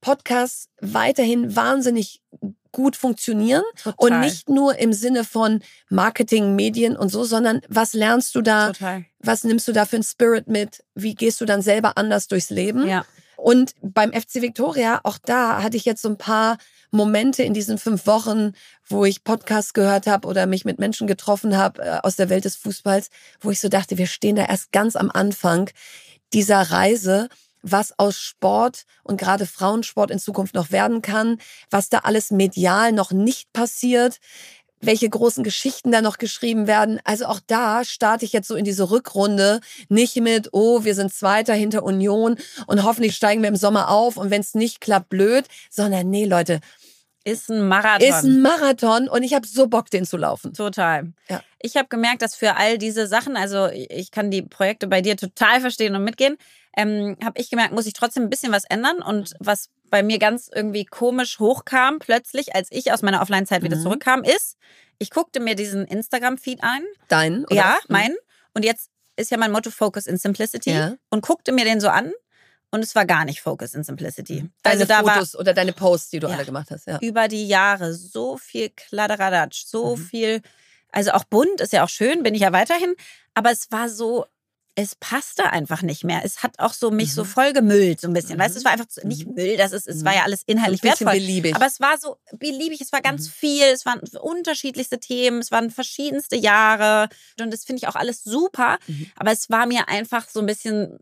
Podcasts weiterhin wahnsinnig gut funktionieren Total. und nicht nur im Sinne von Marketing, Medien und so, sondern was lernst du da? Total. Was nimmst du da für einen Spirit mit? Wie gehst du dann selber anders durchs Leben? Ja. Und beim FC Victoria, auch da hatte ich jetzt so ein paar Momente in diesen fünf Wochen, wo ich Podcasts gehört habe oder mich mit Menschen getroffen habe äh, aus der Welt des Fußballs, wo ich so dachte, wir stehen da erst ganz am Anfang dieser Reise, was aus Sport und gerade Frauensport in Zukunft noch werden kann, was da alles medial noch nicht passiert, welche großen Geschichten da noch geschrieben werden. Also auch da starte ich jetzt so in diese Rückrunde nicht mit, oh, wir sind Zweiter hinter Union und hoffentlich steigen wir im Sommer auf und wenn es nicht klappt, blöd, sondern nee, Leute, Ist ein Marathon. ist ein Marathon und ich habe so Bock, den zu laufen. Total. Ja. Ich habe gemerkt, dass für all diese Sachen, also ich kann die Projekte bei dir total verstehen und mitgehen, ähm, habe ich gemerkt, muss ich trotzdem ein bisschen was ändern. Und was bei mir ganz irgendwie komisch hochkam, plötzlich, als ich aus meiner Offline-Zeit wieder Mhm. zurückkam, ist, ich guckte mir diesen Instagram-Feed ein. Dein? Oder? Ja, mein. Und jetzt ist ja mein Motto Focus in Simplicity. Ja. Und guckte mir den so an. Und es war gar nicht Focus in Simplicity. Deine also da war Fotos oder deine Posts, die du Ja. alle gemacht hast. Ja. über die Jahre so viel Kladderadatsch, so Mhm. viel, also auch bunt ist ja auch schön, bin ich ja weiterhin, aber es war so es passte einfach nicht mehr. Es hat auch so mich mhm. so voll gemüllt, so ein bisschen. Mhm. Weißt du, es war einfach zu, nicht mhm. Müll, das ist, es war ja alles inhaltlich ein wertvoll. Beliebig. Aber es war so beliebig, es war ganz mhm. viel, es waren unterschiedlichste Themen, es waren verschiedenste Jahre und das finde ich auch alles super. Mhm. Aber es war mir einfach so ein bisschen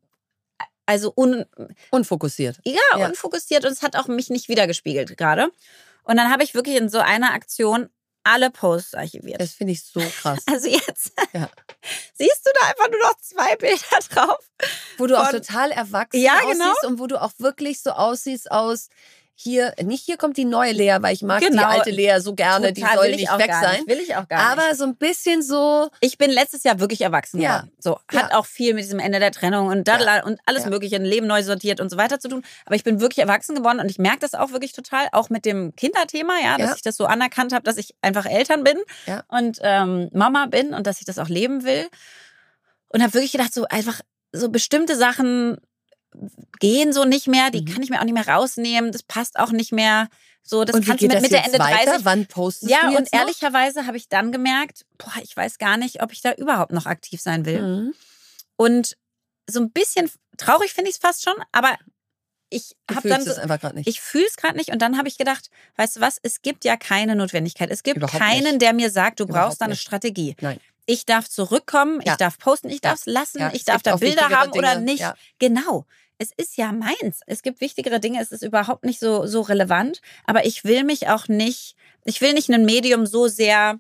also un unfokussiert. Ja, ja, unfokussiert und es hat auch mich nicht wiedergespiegelt gerade. Und dann habe ich wirklich in so einer Aktion alle Posts archiviert. Das finde ich so krass. Also jetzt ja. siehst du da einfach nur noch zwei Bilder drauf. Wo du auch total erwachsen ja, genau. aussiehst und wo du auch wirklich so aussiehst aus hier, nicht hier kommt die neue Lea, weil ich mag genau. die alte Lea so gerne, Total, die soll nicht weg sein. Nicht, will ich auch gar nicht. Aber so ein bisschen so. Ich bin letztes Jahr wirklich erwachsen ja. geworden. So, hat ja. auch viel mit diesem Ende der Trennung und, ja. und alles Mögliche, ein Leben neu sortiert und so weiter zu tun. Aber ich bin wirklich erwachsen geworden und ich merke das auch wirklich total, auch mit dem Kinderthema, ja, dass ich das so anerkannt habe, dass ich einfach Eltern bin und ähm, Mama bin und dass ich das auch leben will. Und habe wirklich gedacht, so einfach so bestimmte Sachen gehen so nicht mehr, die mhm. kann ich mir auch nicht mehr rausnehmen, das passt auch nicht mehr. So, das und kannst du mit Mitte, Ende weiter? 30. Wann postest ja, du jetzt und noch? ehrlicherweise habe ich dann gemerkt, boah, ich weiß gar nicht, ob ich da überhaupt noch aktiv sein will. Mhm. Und so ein bisschen traurig finde ich es fast schon, aber ich habe dann so, es einfach gerade nicht. Ich fühle es gerade nicht und dann habe ich gedacht, weißt du was, es gibt ja keine Notwendigkeit. Es gibt Überhaupt keinen, nicht. der mir sagt, du Überhaupt brauchst da eine Strategie. Nein. Ich darf zurückkommen, ja. ich darf posten, ich darf es lassen, ja, ich darf da Bilder haben Dinge. oder nicht. Ja. Genau es ist ja meins. Es gibt wichtigere Dinge, es ist überhaupt nicht so, so relevant. Aber ich will mich auch nicht, ich will nicht ein Medium so sehr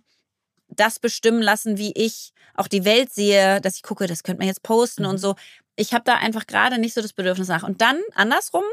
das bestimmen lassen, wie ich auch die Welt sehe, dass ich gucke, das könnte man jetzt posten mhm. und so. Ich habe da einfach gerade nicht so das Bedürfnis nach. Und dann andersrum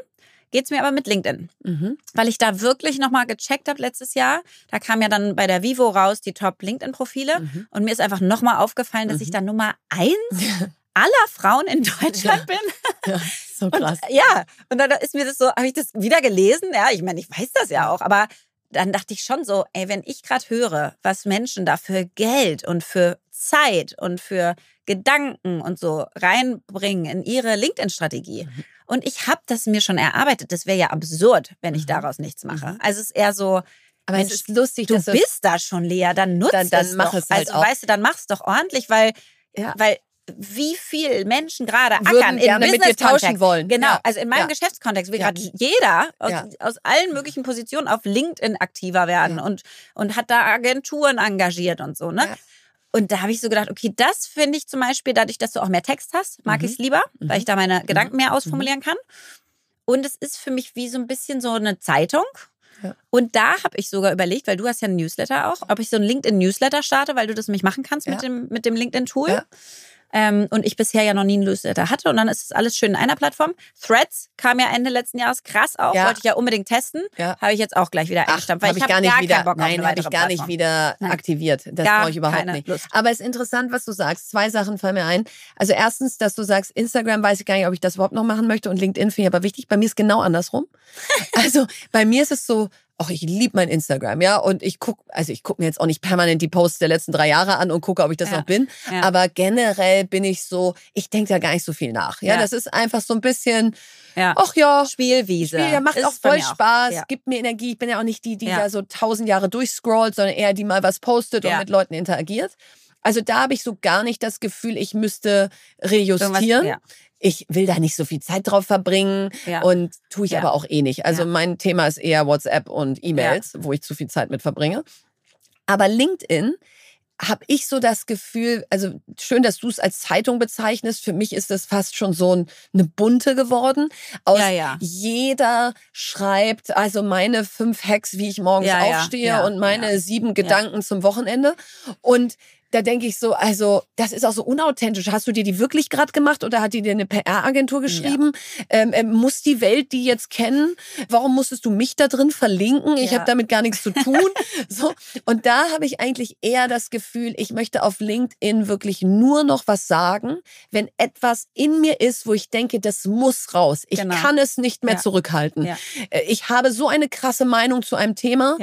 geht es mir aber mit LinkedIn. Mhm. Weil ich da wirklich nochmal gecheckt habe letztes Jahr. Da kam ja dann bei der Vivo raus die Top-LinkedIn-Profile. Mhm. Und mir ist einfach nochmal aufgefallen, dass ich mhm. da Nummer eins aller Frauen in Deutschland ja. bin. Ja, so krass. Und, ja, und dann ist mir das so, habe ich das wieder gelesen. Ja, ich meine, ich weiß das ja auch, aber dann dachte ich schon so, ey, wenn ich gerade höre, was Menschen da für Geld und für Zeit und für Gedanken und so reinbringen in ihre LinkedIn-Strategie. Mhm. Und ich habe das mir schon erarbeitet. Das wäre ja absurd, wenn ich mhm. daraus nichts mache. Mhm. Also es ist eher so, aber es ist lustig, du bist da schon, Lea, dann nutzt dann, dann es mach doch. Es halt also auch. weißt du, dann mach's doch ordentlich, weil ja. weil wie viel Menschen gerade ackern in gerne mit dir tauschen wollen. Genau, ja. also in meinem ja. Geschäftskontext will ja. gerade jeder aus, aus, allen möglichen Positionen auf LinkedIn aktiver werden und, und hat da Agenturen engagiert und so, ne? Und da habe ich so gedacht, okay, das finde ich zum Beispiel, dadurch, dass du auch mehr Text hast, mag mhm. ich es lieber, mhm. weil ich da meine Gedanken mehr mhm. ausformulieren kann. Und es ist für mich wie so ein bisschen so eine Zeitung. Ja. Und da habe ich sogar überlegt, weil du hast ja ein Newsletter auch, ob ich so ein LinkedIn-Newsletter starte, weil du das nämlich machen kannst ja. mit dem, mit dem LinkedIn-Tool. Ja. Ähm, und ich bisher ja noch nie einen Newsletter hatte. Und dann ist es alles schön in einer Plattform. Threads kam ja Ende letzten Jahres krass auf. Ja. Wollte ich ja unbedingt testen. Ja. Habe ich jetzt auch gleich wieder eingestampft. Weil ich, ich gar nicht wieder, nein, habe ich gar nicht wieder nein. aktiviert. Das brauche ich überhaupt nicht. Lust. Aber es ist interessant, was du sagst. Zwei Sachen fallen mir ein. Also erstens, dass du sagst, Instagram weiß ich gar nicht, ob ich das überhaupt noch machen möchte und LinkedIn finde ich aber wichtig. Bei mir ist genau andersrum. also bei mir ist es so, ach, ich liebe mein Instagram, ja. Und ich gucke, also ich gucke mir jetzt auch nicht permanent die Posts der letzten drei Jahre an und gucke, ob ich das ja. noch bin. Ja. Aber generell bin ich so, ich denke da gar nicht so viel nach. Ja, ja. das ist einfach so ein bisschen, ach ja. Spielwiese. Spiel, ja, macht ist auch voll Spaß, auch. gibt mir Energie. Ich bin ja auch nicht die, die da so tausend Jahre durchscrollt, sondern eher die mal was postet und mit Leuten interagiert. Also da habe ich so gar nicht das Gefühl, ich müsste rejustieren. Ja ich will da nicht so viel Zeit drauf verbringen ja. und tue ich ja. aber auch eh nicht. Also mein Thema ist eher WhatsApp und E-Mails, wo ich zu viel Zeit mit verbringe. Aber LinkedIn habe ich so das Gefühl, also schön, dass du es als Zeitung bezeichnest. Für mich ist das fast schon so ein, eine bunte geworden. Aus ja, ja. Jeder schreibt also meine fünf Hacks, wie ich morgens ja, aufstehe und meine sieben Gedanken zum Wochenende. Und da denke ich so, also das ist auch so unauthentisch. Hast du dir die wirklich gerade gemacht oder hat die dir eine PR-Agentur geschrieben? Ja. Ähm, ähm, muss die Welt die jetzt kennen? Warum musstest du mich da drin verlinken? Ich ja. habe damit gar nichts zu tun. so und da habe ich eigentlich eher das Gefühl, ich möchte auf LinkedIn wirklich nur noch was sagen, wenn etwas in mir ist, wo ich denke, das muss raus. Ich genau. kann es nicht mehr ja. zurückhalten. Äh, ich habe so eine krasse Meinung zu einem Thema.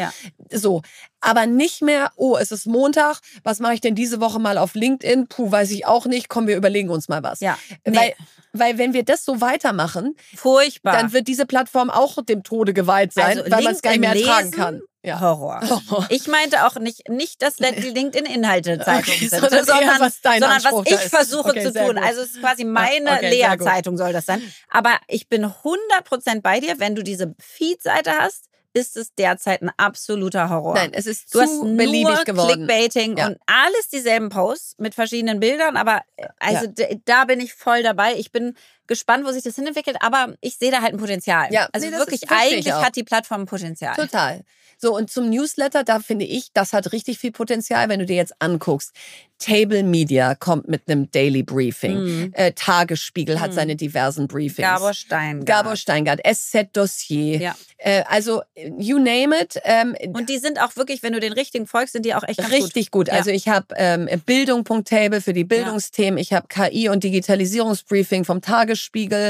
So, aber nicht mehr, oh, es ist Montag, was mache ich denn diese Woche mal auf LinkedIn? Puh, weiß ich auch nicht, komm, wir überlegen uns mal was. Ja. Nee. Weil, weil wenn wir das so weitermachen, furchtbar, dann wird diese Plattform auch dem Tode geweiht sein, also weil man es gar nicht mehr ertragen kann. Ja. Horror. Horror. Ich meinte auch nicht, nicht dass die LinkedIn-Inhalte-Zeitung Okay, sind, sondern sondern, was sondern was ich versuche Okay, zu tun. gut. Also es ist quasi meine okay. Lea-Zeitung soll das sein. Aber ich bin 100% bei dir, wenn du diese Feed-Seite hast, ist es derzeit ein absoluter Horror. Nein, es ist Du zu hast beliebig geworden. Clickbaiting Ja. und alles dieselben Posts mit verschiedenen Bildern, aber äh, also d- da bin ich voll dabei. Ich bin gespannt, wo sich das hinentwickelt, aber ich sehe da halt ein Potenzial. Ja, also nee, wirklich, ist- eigentlich hat die Plattform ein Potenzial. Total. So, und zum Newsletter, da finde ich, das hat richtig viel Potenzial, wenn du dir jetzt anguckst. Table Media kommt mit einem Daily Briefing. Mhm. Äh, Tagesspiegel hat Mhm. seine diversen Briefings. Gabor Steingart. Gabor Steingart, SZ Dossier. Ja. Äh, also, you name it. Ähm, Und die sind auch wirklich, wenn du den richtigen folgst, sind die auch echt Richtig gut. Ja. Also ich habe ähm, Bildung.table für die Bildungsthemen. Ich habe KI und Digitalisierungsbriefing vom Tagesspiegel.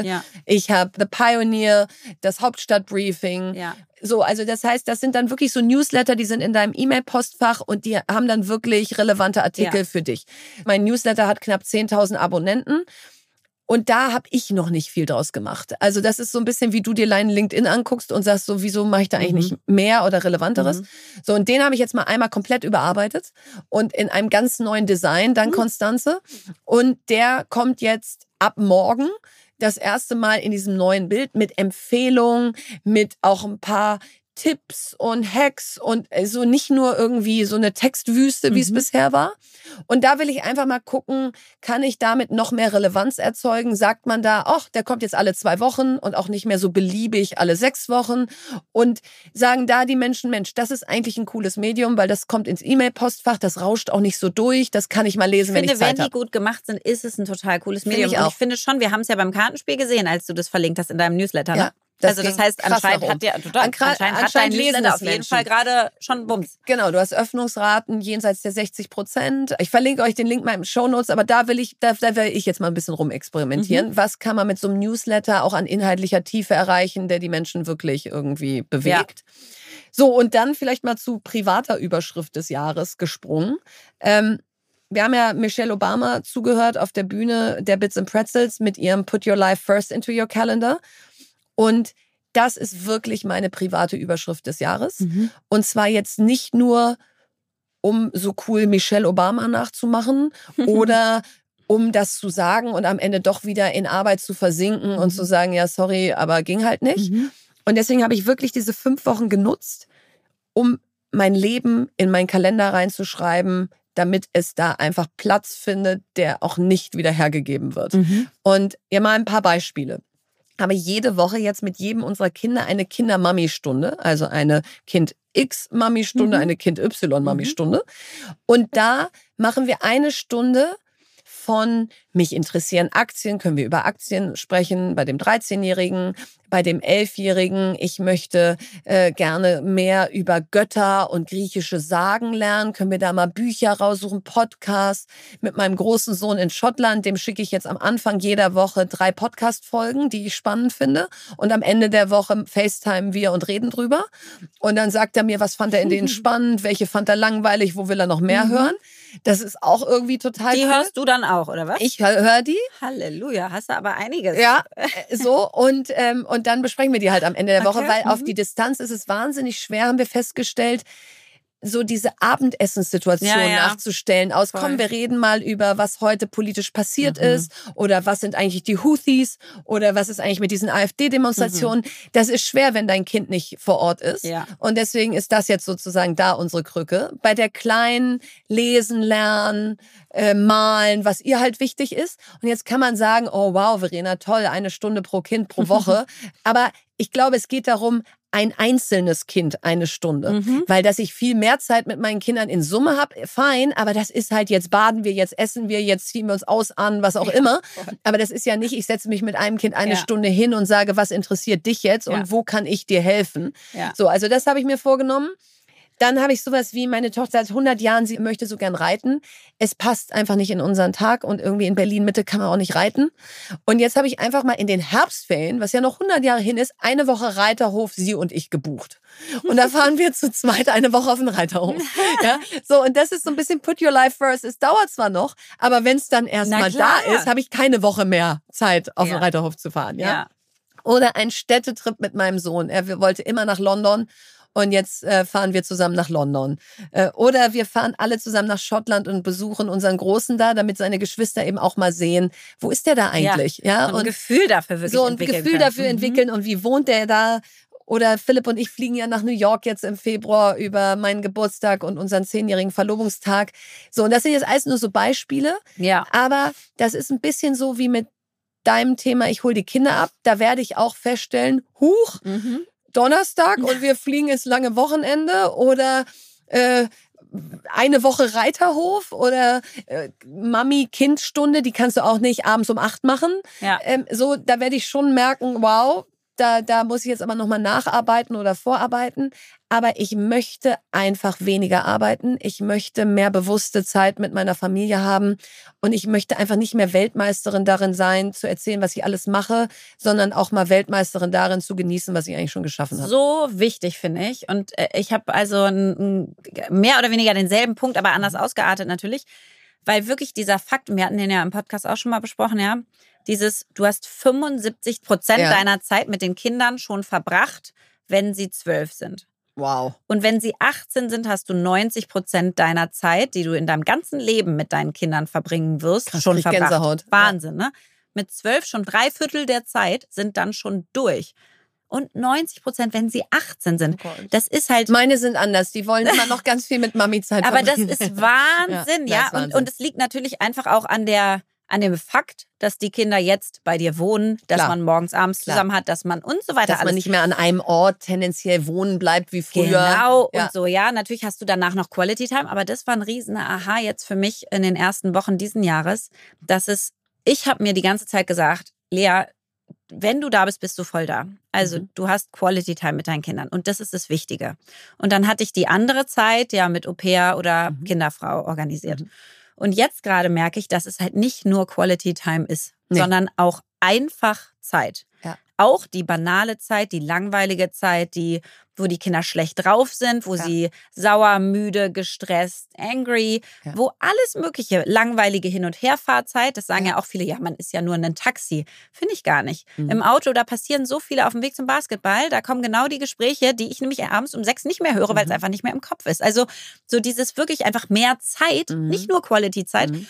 Ja. Ich habe The Pioneer, das Hauptstadtbriefing. Ja. So, also das heißt, das sind dann wirklich so Newsletter, die sind in deinem E-Mail-Postfach und die haben dann wirklich relevante Artikel Ja. für dich. Mein Newsletter hat knapp 10.000 Abonnenten. Und da habe ich noch nicht viel draus gemacht. Also das ist so ein bisschen, wie du dir deinen LinkedIn anguckst und sagst so, wieso mache ich da eigentlich Mhm. nicht mehr oder Relevanteres? Mhm. So, und den habe ich jetzt mal einmal komplett überarbeitet und in einem ganz neuen Design, dann Mhm. Konstanze. Und der kommt jetzt ab morgen das erste Mal in diesem neuen Bild mit Empfehlungen, mit auch ein paar Tipps und Hacks und so nicht nur irgendwie so eine Textwüste, wie es Mhm. bisher war. Und da will ich einfach mal gucken, kann ich damit noch mehr Relevanz erzeugen? Sagt man da, ach, der kommt jetzt alle zwei Wochen und auch nicht mehr so beliebig alle sechs Wochen. Und sagen da die Menschen, Mensch, das ist eigentlich ein cooles Medium, weil das kommt ins E-Mail-Postfach, das rauscht auch nicht so durch, das kann ich mal lesen, Ich wenn finde, ich wenn Zeit die habe. gut gemacht sind, ist es ein total cooles Finde Medium. ich Und auch. ich finde schon, wir haben es ja beim Kartenspiel gesehen, als du das verlinkt hast in deinem Newsletter. Ne? Ja, das also das heißt, anscheinend hat der total, An- gra- anscheinend, hat anscheinend dein lesen Newsletter auf jeden Menschen. Fall gerade schon Bums. Genau, du hast Öffnungsraten jenseits der 60 Prozent. Ich verlinke euch den Link mal im Show Notes, aber da will ich, da, da will ich jetzt mal ein bisschen rumexperimentieren. Was kann man mit so einem Newsletter auch an inhaltlicher Tiefe erreichen, der die Menschen wirklich irgendwie bewegt? So, und dann vielleicht mal zu privater Überschrift des Jahres gesprungen. Ähm, wir haben ja Michelle Obama zugehört auf der Bühne der Bits and Pretzels mit ihrem Put Your Life First into Your Calendar. Und das ist wirklich meine private Überschrift des Jahres. Und zwar jetzt nicht nur, um so cool Michelle Obama nachzumachen oder um das zu sagen und am Ende doch wieder in Arbeit zu versinken und zu sagen, ja, sorry, aber ging halt nicht. Mhm. Und deswegen habe ich wirklich diese fünf Wochen genutzt, um mein Leben in meinen Kalender reinzuschreiben, damit es da einfach Platz findet, der auch nicht wieder hergegeben wird. Mhm. Und ja, mal ein paar Beispiele. Habe jede Woche jetzt mit jedem unserer Kinder eine Kinder-Mami-Stunde, also eine Kind X-Mami-Stunde, Mhm. eine Kind Y-Mami-Stunde. Und da machen wir eine Stunde von mich interessieren Aktien, können wir über Aktien sprechen, bei dem 13-Jährigen, bei dem 11-Jährigen, ich möchte äh, gerne mehr über Götter und griechische Sagen lernen, können wir da mal Bücher raussuchen, Podcasts. Mit meinem großen Sohn in Schottland, dem schicke ich jetzt am Anfang jeder Woche drei Podcast-Folgen, die ich spannend finde. Und am Ende der Woche FaceTime wir und reden drüber. Und dann sagt er mir, was fand er in denen spannend, welche fand er langweilig, wo will er noch mehr Mhm. hören. Das ist auch irgendwie total Die cool. hörst du dann auch, oder was? Ich höre hör die. Halleluja, hast du aber einiges. Ja, äh, so und ähm, und dann besprechen wir die halt am Ende der Woche, Okay, weil auf mhm. die Distanz ist es wahnsinnig schwer, haben wir festgestellt, so diese Abendessenssituation Ja, ja. nachzustellen. Aus, Voll. komm, wir reden mal über, was heute politisch passiert Mhm. ist oder was sind eigentlich die Houthis oder was ist eigentlich mit diesen AfD-Demonstrationen. Das ist schwer, wenn dein Kind nicht vor Ort ist. Mhm. Ja. Und deswegen ist das jetzt sozusagen da unsere Krücke. Bei der kleinen lesen, lernen, äh, malen, was ihr halt wichtig ist. Und jetzt kann man sagen, oh wow, Verena, toll, eine Stunde pro Kind pro Woche. Aber ich glaube, es geht darum, ein einzelnes Kind eine Stunde. Mhm. Weil dass ich viel mehr Zeit mit meinen Kindern in Summe habe, fein, aber das ist halt, jetzt baden wir, jetzt essen wir, jetzt ziehen wir uns aus an, was auch immer. Aber das ist ja nicht, ich setze mich mit einem Kind eine Ja. Stunde hin und sage, was interessiert dich jetzt Ja. und wo kann ich dir helfen? Ja. So, also das habe ich mir vorgenommen. Dann habe ich sowas wie, meine Tochter seit 100 Jahren, sie möchte so gern reiten. Es passt einfach nicht in unseren Tag und irgendwie in Berlin Mitte kann man auch nicht reiten. Und jetzt habe ich einfach mal in den Herbstferien, was ja noch 100 Jahre hin ist, eine Woche Reiterhof, sie und ich gebucht. Und da fahren wir zu zweit eine Woche auf den Reiterhof. Ja, so und das ist so ein bisschen put your life first. Es dauert zwar noch, aber wenn es dann erst Na mal da ist, habe ich keine Woche mehr Zeit, auf Ja. den Reiterhof zu fahren. Ja. Ja. Oder ein Städtetrip mit meinem Sohn. Er wollte immer nach London. Und jetzt äh, fahren wir zusammen nach London. Äh, oder wir fahren alle zusammen nach Schottland und besuchen unseren Großen da, damit seine Geschwister eben auch mal sehen, wo ist der da eigentlich? Ja, und, und ein Gefühl dafür wirklich so ein entwickeln Gefühl können. dafür Mhm. entwickeln und wie wohnt der da? Oder Philipp und ich fliegen ja nach New York jetzt im Februar über meinen Geburtstag und unseren zehnjährigen Verlobungstag. So, und das sind jetzt alles nur so Beispiele. Ja. Aber das ist ein bisschen so wie mit deinem Thema, ich hole die Kinder ab. Da werde ich auch feststellen, huch, Mhm. Donnerstag und wir fliegen ins lange Wochenende oder äh, eine Woche Reiterhof oder äh, Mami-Kind-Stunde, die kannst du auch nicht abends um acht machen. Ja. Ähm, so, da werde ich schon merken, wow, da, da muss ich jetzt aber nochmal nacharbeiten oder vorarbeiten. Aber ich möchte einfach weniger arbeiten. Ich möchte mehr bewusste Zeit mit meiner Familie haben. Und ich möchte einfach nicht mehr Weltmeisterin darin sein, zu erzählen, was ich alles mache, sondern auch mal Weltmeisterin darin zu genießen, was ich eigentlich schon geschaffen habe. So wichtig, finde ich. Und äh, ich habe also mehr oder weniger denselben Punkt, aber anders ausgeartet natürlich. Weil wirklich dieser Fakt, wir hatten den ja im Podcast auch schon mal besprochen, ja, dieses, du hast 75 Prozent Ja. deiner Zeit mit den Kindern schon verbracht, wenn sie zwölf sind. Wow. Und wenn sie 18 sind, hast du 90 Prozent deiner Zeit, die du in deinem ganzen Leben mit deinen Kindern verbringen wirst, Krass, schon verbracht. Gänsehaut. Wahnsinn, ne? Mit zwölf schon drei Viertel der Zeit sind dann schon durch. Und 90 Prozent, wenn sie 18 sind. Das ist halt Meine sind anders. Die wollen immer noch ganz viel mit Mami Zeit aber das verbringen. ist Wahnsinn, Ja, ja. das ist Und, Wahnsinn. und es liegt natürlich einfach auch an der an dem Fakt, dass die Kinder jetzt bei dir wohnen, dass Klar. man morgens, abends Klar. zusammen hat, dass man und so weiter dass man alles. nicht mehr an einem Ort tendenziell wohnen bleibt wie früher. Genau Ja. und so, ja. Natürlich hast du danach noch Quality Time, aber das war ein riesen Aha jetzt für mich in den ersten Wochen diesen Jahres, dass es, ich habe mir die ganze Zeit gesagt, Lea, wenn du da bist, bist du voll da. Also Mhm. du hast Quality Time mit deinen Kindern und das ist das Wichtige. Und dann hatte ich die andere Zeit ja mit Au pair oder Mhm. Kinderfrau organisiert. Mhm. Und jetzt gerade merke ich, dass es halt nicht nur Quality Time ist, Nee. sondern auch einfach Zeit. Ja. Auch die banale Zeit, die langweilige Zeit, die, wo die Kinder schlecht drauf sind, wo Ja. sie sauer, müde, gestresst, angry, Ja. wo alles mögliche, langweilige Hin- und Herfahrzeit, das sagen ja. auch viele, ja, man ist ja nur ein Taxi. Finde ich gar nicht. Mhm. Im Auto, da passieren so viele auf dem Weg zum Basketball, da kommen genau die Gespräche, die ich nämlich abends um sechs nicht mehr höre, weil es Mhm. einfach nicht mehr im Kopf ist. Also so dieses wirklich einfach mehr Zeit, Mhm. nicht nur Quality-Zeit, Mhm.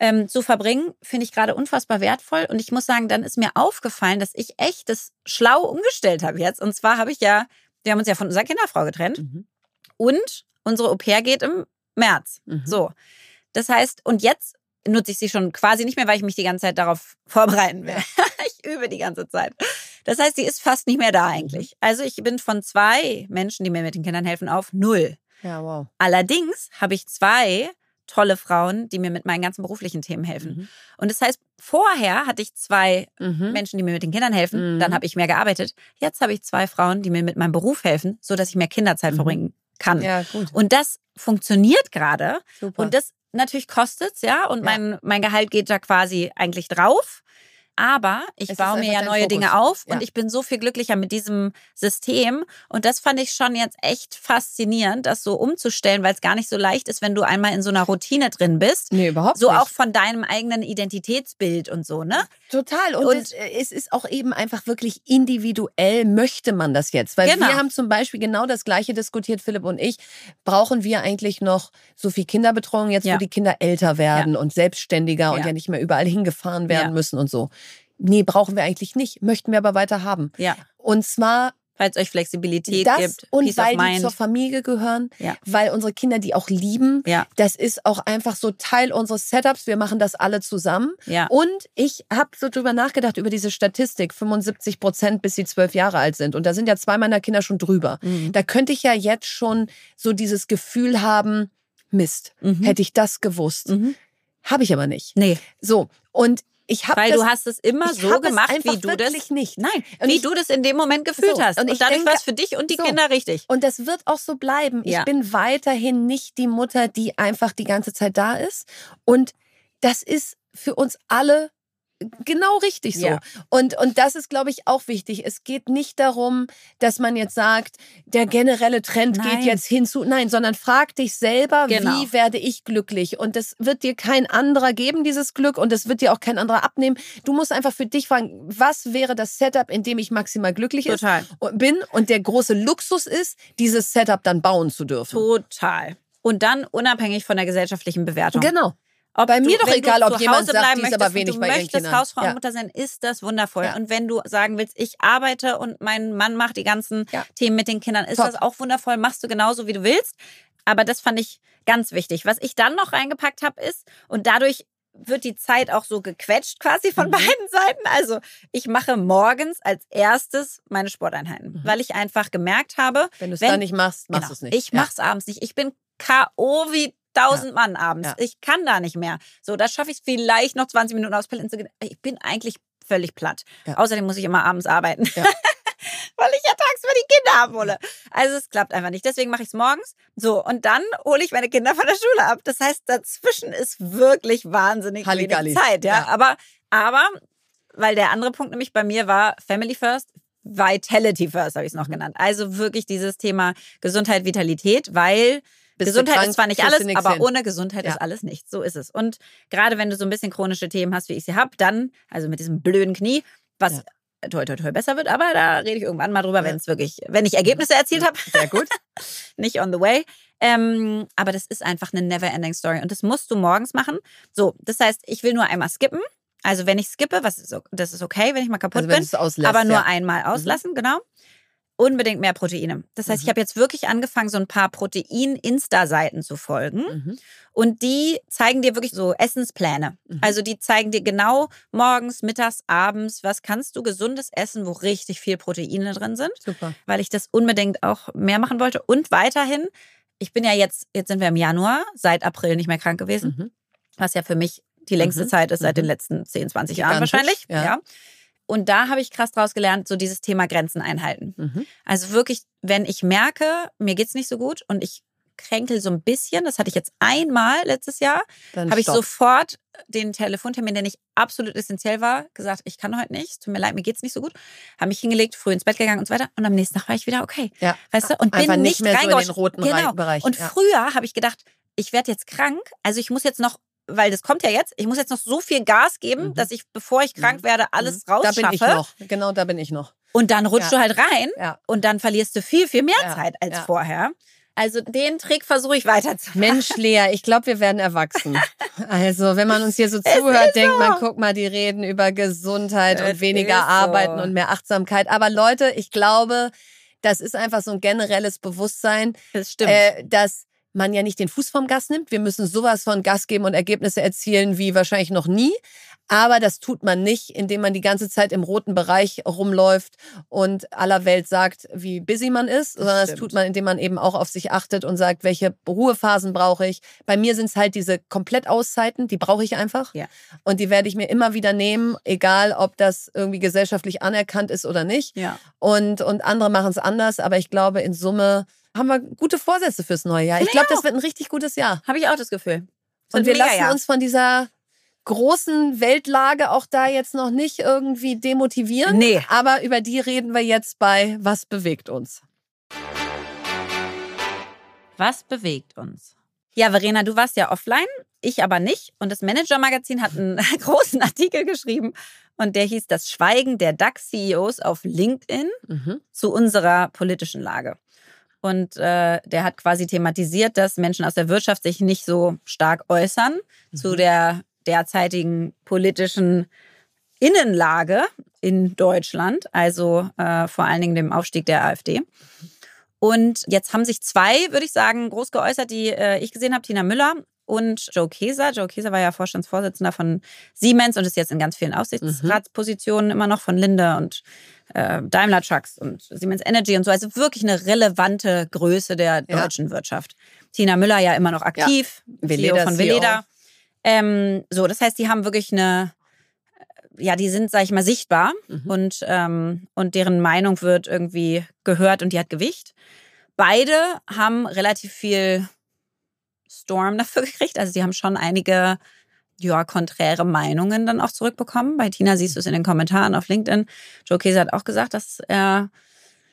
Ähm, zu verbringen, finde ich gerade unfassbar wertvoll. Und ich muss sagen, dann ist mir aufgefallen, dass ich echt das schlau umgestellt habe jetzt. Und zwar habe ich ja, wir haben uns ja von unserer Kinderfrau getrennt Mhm. und unsere Au pair geht im März. Mhm. So. Das heißt, und jetzt nutze ich sie schon quasi nicht mehr, weil ich mich die ganze Zeit darauf vorbereiten will. ich übe die ganze Zeit. Das heißt, sie ist fast nicht mehr da eigentlich. Also ich bin von zwei Menschen, die mir mit den Kindern helfen, auf null. Ja, wow. Allerdings habe ich zwei tolle Frauen, die mir mit meinen ganzen beruflichen Themen helfen. Mhm. Und das heißt, vorher hatte ich zwei Mhm. Menschen, die mir mit den Kindern helfen. Mhm. Dann habe ich mehr gearbeitet. Jetzt habe ich zwei Frauen, die mir mit meinem Beruf helfen, so dass ich mehr Kinderzeit Mhm. verbringen kann. Ja, gut. Und das funktioniert gerade. Und das natürlich kostet's, ja. Und Ja. mein, mein Gehalt geht da quasi eigentlich drauf. Aber ich Es baue mir ja neue Fokus. Dinge auf Ja. und ich bin so viel glücklicher mit diesem System. Und das fand ich schon jetzt echt faszinierend, das so umzustellen, weil es gar nicht so leicht ist, wenn du einmal in so einer Routine drin bist. nee, überhaupt So nicht. auch von deinem eigenen Identitätsbild und so, ne? Total. Und, Und- es, äh, es ist auch eben einfach wirklich individuell, möchte man das jetzt. Weil Genau. wir haben zum Beispiel genau das Gleiche diskutiert, Philipp und ich. Brauchen wir eigentlich noch so viel Kinderbetreuung jetzt, Ja. wo die Kinder älter werden und selbstständiger und Ja. ja nicht mehr überall hingefahren werden Ja. müssen und so? Nee, brauchen wir eigentlich nicht. Möchten wir aber weiter haben. Ja. Und zwar Weil es euch Flexibilität das gibt, und Peace weil die zur Familie gehören, Ja. weil unsere Kinder die auch lieben. Ja. Das ist auch einfach so Teil unseres Setups. Wir machen das alle zusammen. Ja. Und ich habe so drüber nachgedacht, über diese Statistik, 75 Prozent, bis sie zwölf Jahre alt sind. Und da sind ja zwei meiner Kinder schon drüber. Mhm. Da könnte ich ja jetzt schon so dieses Gefühl haben, Mist, Mhm. hätte ich das gewusst. Mhm. Habe ich aber nicht. Nee, So, und ich habe weil das... du hast es immer so hab gemacht, wie du das nicht. Nein, Und wie ich- du das in dem Moment gefühlt So, hast. und Und, ich dadurch war es für dich und die so. Kinder richtig. Und das wird auch so bleiben. Ja. Ich bin weiterhin nicht die Mutter, die einfach die ganze Zeit da ist. Und das ist für uns alle genau richtig so. Ja. Und, und das ist, glaube ich, auch wichtig. Es geht nicht darum, dass man jetzt sagt, der generelle Trend Nein. geht jetzt hinzu. Nein, sondern frag dich selber, Genau. wie werde ich glücklich? Und das wird dir kein anderer geben, dieses Glück. Und das wird dir auch kein anderer abnehmen. Du musst einfach für dich fragen, was wäre das Setup, in dem ich maximal glücklich Total. bin? Und der große Luxus ist, dieses Setup dann bauen zu dürfen. Total. Und dann unabhängig von der gesellschaftlichen Bewertung. Genau. Ob Bei mir doch egal, du ob zu jemand Hause sagt, bleiben möchtest aber wenig du bei ihren möchtest Kindern. Hausfrau Ja. und Mutter sein, ist das wundervoll. Ja. Und wenn du sagen willst, ich arbeite und mein Mann macht die ganzen Ja. Themen mit den Kindern, ist Top. das auch wundervoll, machst du genauso, wie du willst. Aber das fand ich ganz wichtig. Was ich dann noch reingepackt habe, ist, und dadurch wird die Zeit auch so gequetscht quasi von Mhm. beiden Seiten. Also ich mache morgens als erstes meine Sporteinheiten, Mhm. weil ich einfach gemerkt habe, Wenn du es dann nicht machst, machst Genau. du es nicht. Ich Ja. mach's abends nicht. Ich bin K.O. wie tausend Mann abends. Ja. Ich kann da nicht mehr. So, da schaffe ich es vielleicht noch 20 Minuten aufs Pellet zu gehen. Ich bin eigentlich völlig platt. Ja. Außerdem muss ich immer abends arbeiten. Ja. Weil ich ja tagsüber die Kinder abhole. Also es klappt einfach nicht. Deswegen mache ich es morgens. So, und dann hole ich meine Kinder von der Schule ab. Das heißt, dazwischen ist wirklich wahnsinnig Halligalli. wenig Zeit. Ja? Ja. Aber, aber, weil der andere Punkt nämlich bei mir war Family First, Vitality First habe ich es noch genannt. Also wirklich dieses Thema Gesundheit, Vitalität, weil Gesundheit krank, ist zwar nicht alles, aber hin. ohne Gesundheit Ja. ist alles nichts. So ist es. Und gerade wenn du so ein bisschen chronische Themen hast, wie ich sie habe, dann, also mit diesem blöden Knie, was Ja. toi, toi, toi besser wird, aber da rede ich irgendwann mal drüber, Ja. wenn es wirklich, wenn ich Ergebnisse erzielt habe, Sehr gut. nicht on the way. Ähm, aber das ist einfach eine never-ending Story und das musst du morgens machen. So, das heißt, ich will nur einmal skippen. Also wenn ich skippe, was ist, das ist okay, wenn ich mal kaputt Also bin auslässt. aber nur ja. einmal auslassen, genau. Unbedingt mehr Proteine. Das heißt, ich Mhm. habe jetzt wirklich angefangen, so ein paar Protein-Insta-Seiten zu folgen. Mhm. Und die zeigen dir wirklich so Essenspläne. Mhm. Also die zeigen dir genau morgens, mittags, abends, was kannst du gesundes essen, wo richtig viel Proteine drin sind, Super. weil ich das unbedingt auch mehr machen wollte. Und weiterhin, ich bin ja jetzt, jetzt sind wir im Januar, seit April nicht mehr krank gewesen, Mhm. was ja für mich die längste Mhm. Zeit ist seit Mhm. den letzten 10, 20 Jahren Gigantisch, wahrscheinlich. ja. ja. Und da habe ich krass draus gelernt, so dieses Thema Grenzen einhalten. Mhm. Also wirklich, wenn ich merke, mir geht's nicht so gut und ich kränkel so ein bisschen, das hatte ich jetzt einmal letztes Jahr, habe ich sofort den Telefontermin, der nicht absolut essentiell war, gesagt, ich kann heute nicht, es tut mir leid, mir geht's nicht so gut, habe mich hingelegt, früh ins Bett gegangen und so weiter und am nächsten Tag war ich wieder okay. ja. Weißt du, und Einfach bin nicht nicht, mehr so in den roten genau. Rei- Bereich. Und ja. früher habe ich gedacht, ich werde jetzt krank, also ich muss jetzt noch weil das kommt ja jetzt. Ich muss jetzt noch so viel Gas geben, Mhm. dass ich, bevor ich krank werde, alles Mhm. Da rausschaffe. bin ich noch. Genau, da bin ich noch. Und dann rutschst Ja. du halt rein Ja. und dann verlierst du viel, viel mehr Ja. Zeit als vorher. Also den Trick versuche ich weiterzumachen. Mensch, Lea, ich glaube, wir werden erwachsen. Also, wenn man uns hier so zuhört, denkt man, guck mal, die reden über Gesundheit Es und weniger ist so. Arbeiten und mehr Achtsamkeit. Aber Leute, ich glaube, das ist einfach so ein generelles Bewusstsein, Das stimmt. äh, dass man ja nicht den Fuß vom Gas nimmt. Wir müssen sowas von Gas geben und Ergebnisse erzielen wie wahrscheinlich noch nie. Aber das tut man nicht, indem man die ganze Zeit im roten Bereich rumläuft und aller Welt sagt, wie busy man ist, sondern das stimmt. tut man, indem man eben auch auf sich achtet und sagt, welche Ruhephasen brauche ich. Bei mir sind es halt diese Komplettauszeiten, die brauche ich einfach. Ja. Und die werde ich mir immer wieder nehmen, egal ob das irgendwie gesellschaftlich anerkannt ist oder nicht. ja. Und, und andere machen es anders, aber ich glaube, in Summe haben wir gute Vorsätze fürs neue Jahr. Ich glaube, das wird ein richtig gutes Jahr. Habe ich auch das Gefühl. Und wir lassen Jahr. uns von dieser großen Weltlage auch da jetzt noch nicht irgendwie demotivieren. Nee. Aber über die reden wir jetzt bei Was bewegt uns? Was bewegt uns? Ja, Verena, du warst ja offline, ich aber nicht. Und das Manager-Magazin hat einen großen Artikel geschrieben und der hieß Das Schweigen der DAX-CEOs auf LinkedIn Mhm. zu unserer politischen Lage. Und äh, der hat quasi thematisiert, dass Menschen aus der Wirtschaft sich nicht so stark äußern zu der derzeitigen politischen Innenlage in Deutschland, also äh, vor allen Dingen dem Aufstieg der AfD. Und jetzt haben sich zwei, würde ich sagen, groß geäußert, die äh, ich gesehen habe, Tina Müller und Joe Keser. Joe Keser war ja Vorstandsvorsitzender von Siemens und ist jetzt in ganz vielen Aufsichtsratspositionen immer noch von Linde und äh, Daimler Trucks und Siemens Energy und so. Also wirklich eine relevante Größe der Ja. deutschen Wirtschaft. Tina Müller ja immer noch aktiv, Veleda CEO von CEO. Veleda. Ähm, so, das heißt, die haben wirklich eine, ja, die sind, sag ich mal, sichtbar Mhm. und, ähm, und deren Meinung wird irgendwie gehört und die hat Gewicht. Beide haben relativ viel Storm dafür gekriegt. Also die haben schon einige ja, konträre Meinungen dann auch zurückbekommen. Bei Tina siehst du es in den Kommentaren auf LinkedIn. Joe Käse hat auch gesagt, dass er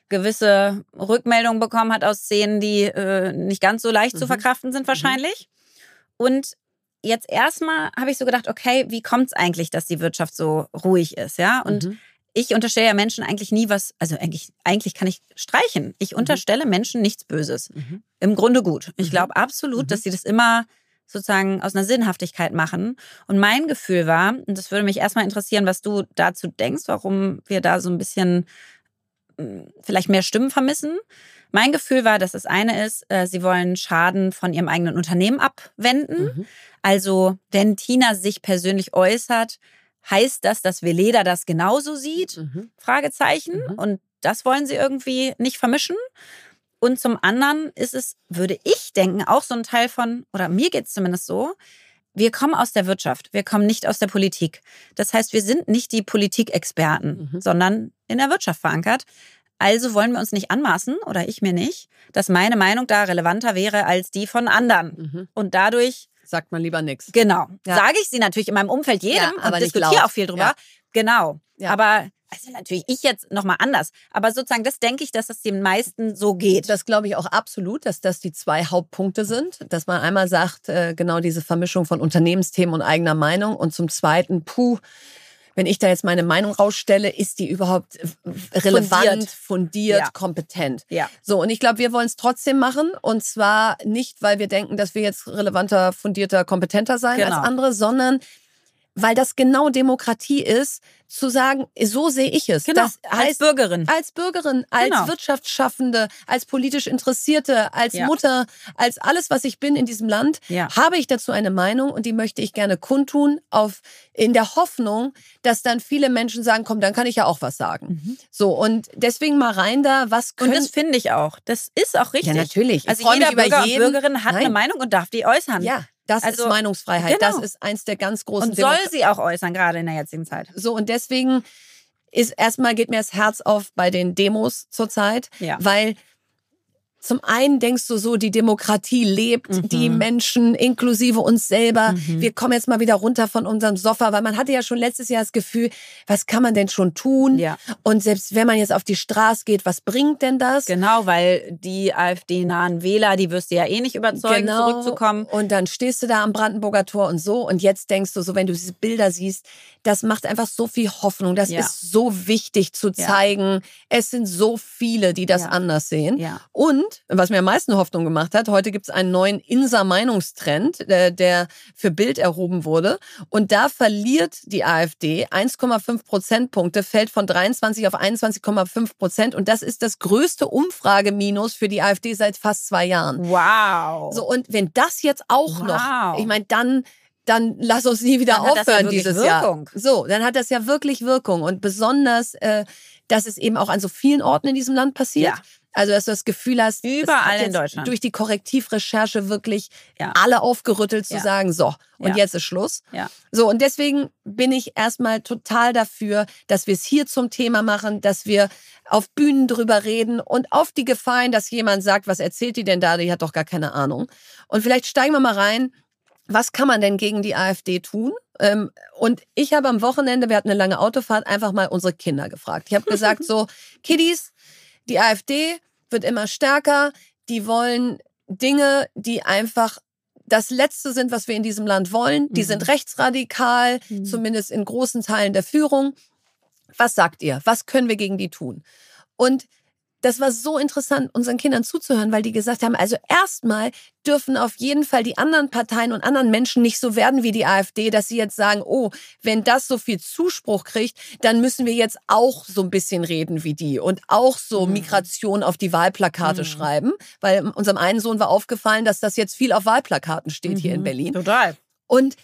gewisse Rückmeldungen bekommen hat aus Szenen, die äh, nicht ganz so leicht mhm. zu verkraften sind wahrscheinlich. Mhm. Und jetzt erstmal habe ich so gedacht, okay, wie kommt es eigentlich, dass die Wirtschaft so ruhig ist, ja? Und mhm. ich unterstelle ja Menschen eigentlich nie was, also eigentlich, eigentlich kann ich streichen. Ich mhm. unterstelle Menschen nichts Böses. Mhm. Im Grunde gut. Ich mhm. glaube absolut, dass sie das immer sozusagen aus einer Sinnhaftigkeit machen. Und mein Gefühl war, und das würde mich erstmal interessieren, was du dazu denkst, warum wir da so ein bisschen vielleicht mehr Stimmen vermissen. Mein Gefühl war, dass das eine ist, äh, sie wollen Schaden von ihrem eigenen Unternehmen abwenden. Mhm. Also, wenn Tina sich persönlich äußert, heißt das, dass Veleda das genauso sieht? Mhm. Fragezeichen. Mhm. Und das wollen sie irgendwie nicht vermischen. Und zum anderen ist es, würde ich denken, auch so ein Teil von, oder mir geht es zumindest so, wir kommen aus der Wirtschaft, wir kommen nicht aus der Politik. Das heißt, wir sind nicht die Politikexperten, mhm. sondern in der Wirtschaft verankert. Also wollen wir uns nicht anmaßen, oder ich mir nicht, dass meine Meinung da relevanter wäre als die von anderen. Mhm. Und dadurch sagt man lieber nichts. Genau. Ja. Sage ich sie natürlich in meinem Umfeld jedem ja, aber und diskutiere auch viel drüber. Ja. Genau. Aber also natürlich ich jetzt nochmal anders, aber sozusagen das denke ich, dass das den meisten so geht. Das glaube ich auch absolut, dass das die zwei Hauptpunkte sind, dass man einmal sagt, äh, genau diese Vermischung von Unternehmensthemen und eigener Meinung und zum zweiten, puh, wenn ich da jetzt meine Meinung rausstelle, ist die überhaupt äh, relevant, fundiert, fundiert ja. kompetent. Ja. So, und ich glaube, wir wollen es trotzdem machen. Und zwar nicht, weil wir denken, dass wir jetzt relevanter, fundierter, kompetenter sein genau. als andere, sondern weil das genau Demokratie ist, zu sagen, so sehe ich es. Genau, das heißt, als Bürgerin. Als Bürgerin, als genau. Wirtschaftsschaffende, als politisch Interessierte, als ja. Mutter, als alles, was ich bin in diesem Land, ja. habe ich dazu eine Meinung und die möchte ich gerne kundtun, auf, in der Hoffnung, dass dann viele Menschen sagen, komm, dann kann ich ja auch was sagen. Mhm. So, und deswegen mal rein da, was können... Und das finde ich auch. Das ist auch richtig. Ja, natürlich. Also jeder Bürger und Bürgerin hat Nein. eine Meinung und darf die äußern. Ja. Das also, ist Meinungsfreiheit. Genau. Das ist eins der ganz großen Und soll sie auch äußern, gerade in der jetzigen Zeit. So, und deswegen ist erstmal geht mir das Herz auf bei den Demos zurzeit, ja. weil zum einen denkst du so, die Demokratie lebt, mhm. die Menschen inklusive uns selber. Mhm. Wir kommen jetzt mal wieder runter von unserem Sofa, weil man hatte ja schon letztes Jahr das Gefühl, was kann man denn schon tun? Ja. Und selbst wenn man jetzt auf die Straße geht, was bringt denn das? Genau, weil die AfD-nahen Wähler, die wirst du ja eh nicht überzeugen, genau. zurückzukommen. Und dann stehst du da am Brandenburger Tor und so. Und jetzt denkst du so, wenn du diese Bilder siehst, das macht einfach so viel Hoffnung. Das ja. ist so wichtig zu zeigen. Ja. Es sind so viele, die das anders sehen. Und was mir am meisten Hoffnung gemacht hat, heute gibt es einen neuen Insa-Meinungstrend, der, der für Bild erhoben wurde. Und da verliert die AfD 1,5 Prozentpunkte, fällt von 23 auf 21,5 Prozent. Und das ist das größte Umfrageminus für die AfD seit fast zwei Jahren. Wow. So, und wenn das jetzt auch wow. noch, ich meine, dann dann lass uns nie wieder dann aufhören ja dieses Wirkung. Jahr. So, dann hat das ja wirklich Wirkung und besonders, äh, dass es eben auch an so vielen Orten in diesem Land passiert. Ja. Also, dass du das Gefühl hast, überall in Deutschland durch die Korrektivrecherche wirklich ja. alle aufgerüttelt zu ja. sagen, so, und ja. jetzt ist Schluss. Ja. So, und deswegen bin ich erstmal total dafür, dass wir es hier zum Thema machen, dass wir auf Bühnen drüber reden und auf die Gefahren, dass jemand sagt, was erzählt die denn da? Die hat doch gar keine Ahnung. Und vielleicht steigen wir mal rein. Was kann man denn gegen die AfD tun? Ähm, und ich habe am Wochenende, wir hatten eine lange Autofahrt, einfach mal unsere Kinder gefragt. Ich habe gesagt, so, Kiddies, die AfD wird immer stärker. Die wollen Dinge, die einfach das Letzte sind, was wir in diesem Land wollen. Die mhm. sind rechtsradikal, mhm. zumindest in großen Teilen der Führung. Was sagt ihr? Was können wir gegen die tun? Und das war so interessant, unseren Kindern zuzuhören, weil die gesagt haben, also erstmal dürfen auf jeden Fall die anderen Parteien und anderen Menschen nicht so werden wie die AfD, dass sie jetzt sagen, oh, wenn das so viel Zuspruch kriegt, dann müssen wir jetzt auch so ein bisschen reden wie die und auch so mhm. Migration auf die Wahlplakate mhm. schreiben, weil unserem einen Sohn war aufgefallen, dass das jetzt viel auf Wahlplakaten steht mhm. hier in mhm. Berlin. Total. Und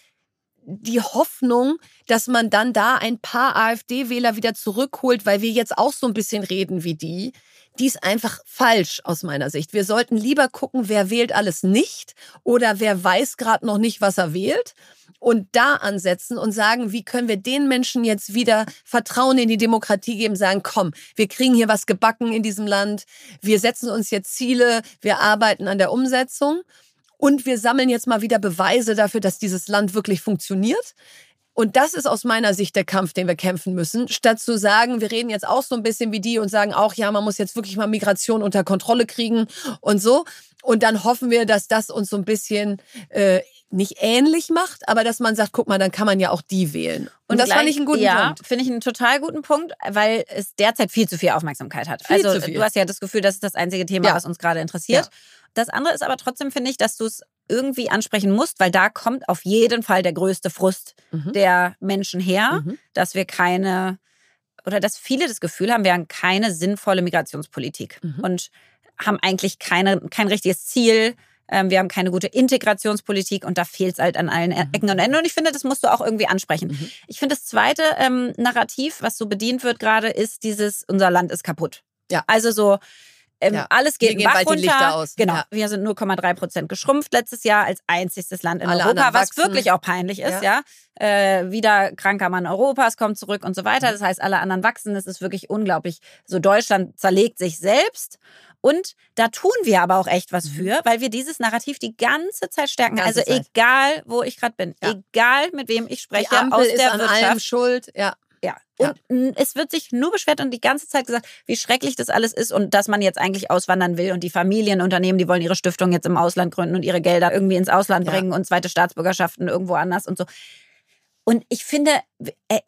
die Hoffnung, dass man dann da ein paar AfD-Wähler wieder zurückholt, weil wir jetzt auch so ein bisschen reden wie die, die ist einfach falsch aus meiner Sicht. Wir sollten lieber gucken, wer wählt alles nicht oder wer weiß gerade noch nicht, was er wählt und da ansetzen und sagen, wie können wir den Menschen jetzt wieder Vertrauen in die Demokratie geben, sagen, komm, wir kriegen hier was gebacken in diesem Land, wir setzen uns jetzt Ziele, wir arbeiten an der Umsetzung und wir sammeln jetzt mal wieder Beweise dafür, dass dieses Land wirklich funktioniert. Und das ist aus meiner Sicht der Kampf, den wir kämpfen müssen. Statt zu sagen, wir reden jetzt auch so ein bisschen wie die und sagen auch, ja, man muss jetzt wirklich mal Migration unter Kontrolle kriegen und so. Und dann hoffen wir, dass das uns so ein bisschen äh, nicht ähnlich macht, aber dass man sagt, guck mal, dann kann man ja auch die wählen. Und, und das gleich, fand ich einen guten ja, Punkt. finde ich einen total guten Punkt, weil es derzeit viel zu viel Aufmerksamkeit hat. Viel also du hast ja das Gefühl, das ist das einzige Thema, ja. was uns gerade interessiert. Ja. Das andere ist aber trotzdem, finde ich, dass du es irgendwie ansprechen musst, weil da kommt auf jeden Fall der größte Frust mhm. der Menschen her, mhm. dass wir keine oder dass viele das Gefühl haben, wir haben keine sinnvolle Migrationspolitik mhm. und haben eigentlich keine, kein richtiges Ziel. Ähm, wir haben keine gute Integrationspolitik und da fehlt es halt an allen mhm. Ecken und Enden. Und ich finde, das musst du auch irgendwie ansprechen. Mhm. Ich finde, das zweite ähm, Narrativ, was so bedient wird gerade, ist dieses, unser Land ist kaputt. Ja. Also so, ähm, ja. Alles geht wir Bach runter. Aus. Genau. Ja. Wir sind 0,3 Prozent geschrumpft letztes Jahr als einziges Land in Alle Europa, was wirklich auch peinlich ist, ja. ja. Äh, wieder kranker Mann Europas kommt zurück und so weiter. Das heißt, alle anderen wachsen. Das ist wirklich unglaublich. So Deutschland zerlegt sich selbst. Und da tun wir aber auch echt was mhm. für, weil wir dieses Narrativ die ganze Zeit stärken. Ganze also Zeit. egal, wo ich gerade bin, egal mit wem ich spreche, die Ampel aus der ist an Wirtschaft, allem schuld. Ja. Ja. Und ja. es wird sich nur beschwert und die ganze Zeit gesagt, wie schrecklich das alles ist und dass man jetzt eigentlich auswandern will und die Familienunternehmen, die wollen ihre Stiftung jetzt im Ausland gründen und ihre Gelder irgendwie ins Ausland bringen ja. und zweite Staatsbürgerschaften irgendwo anders und so. Und ich finde, äh,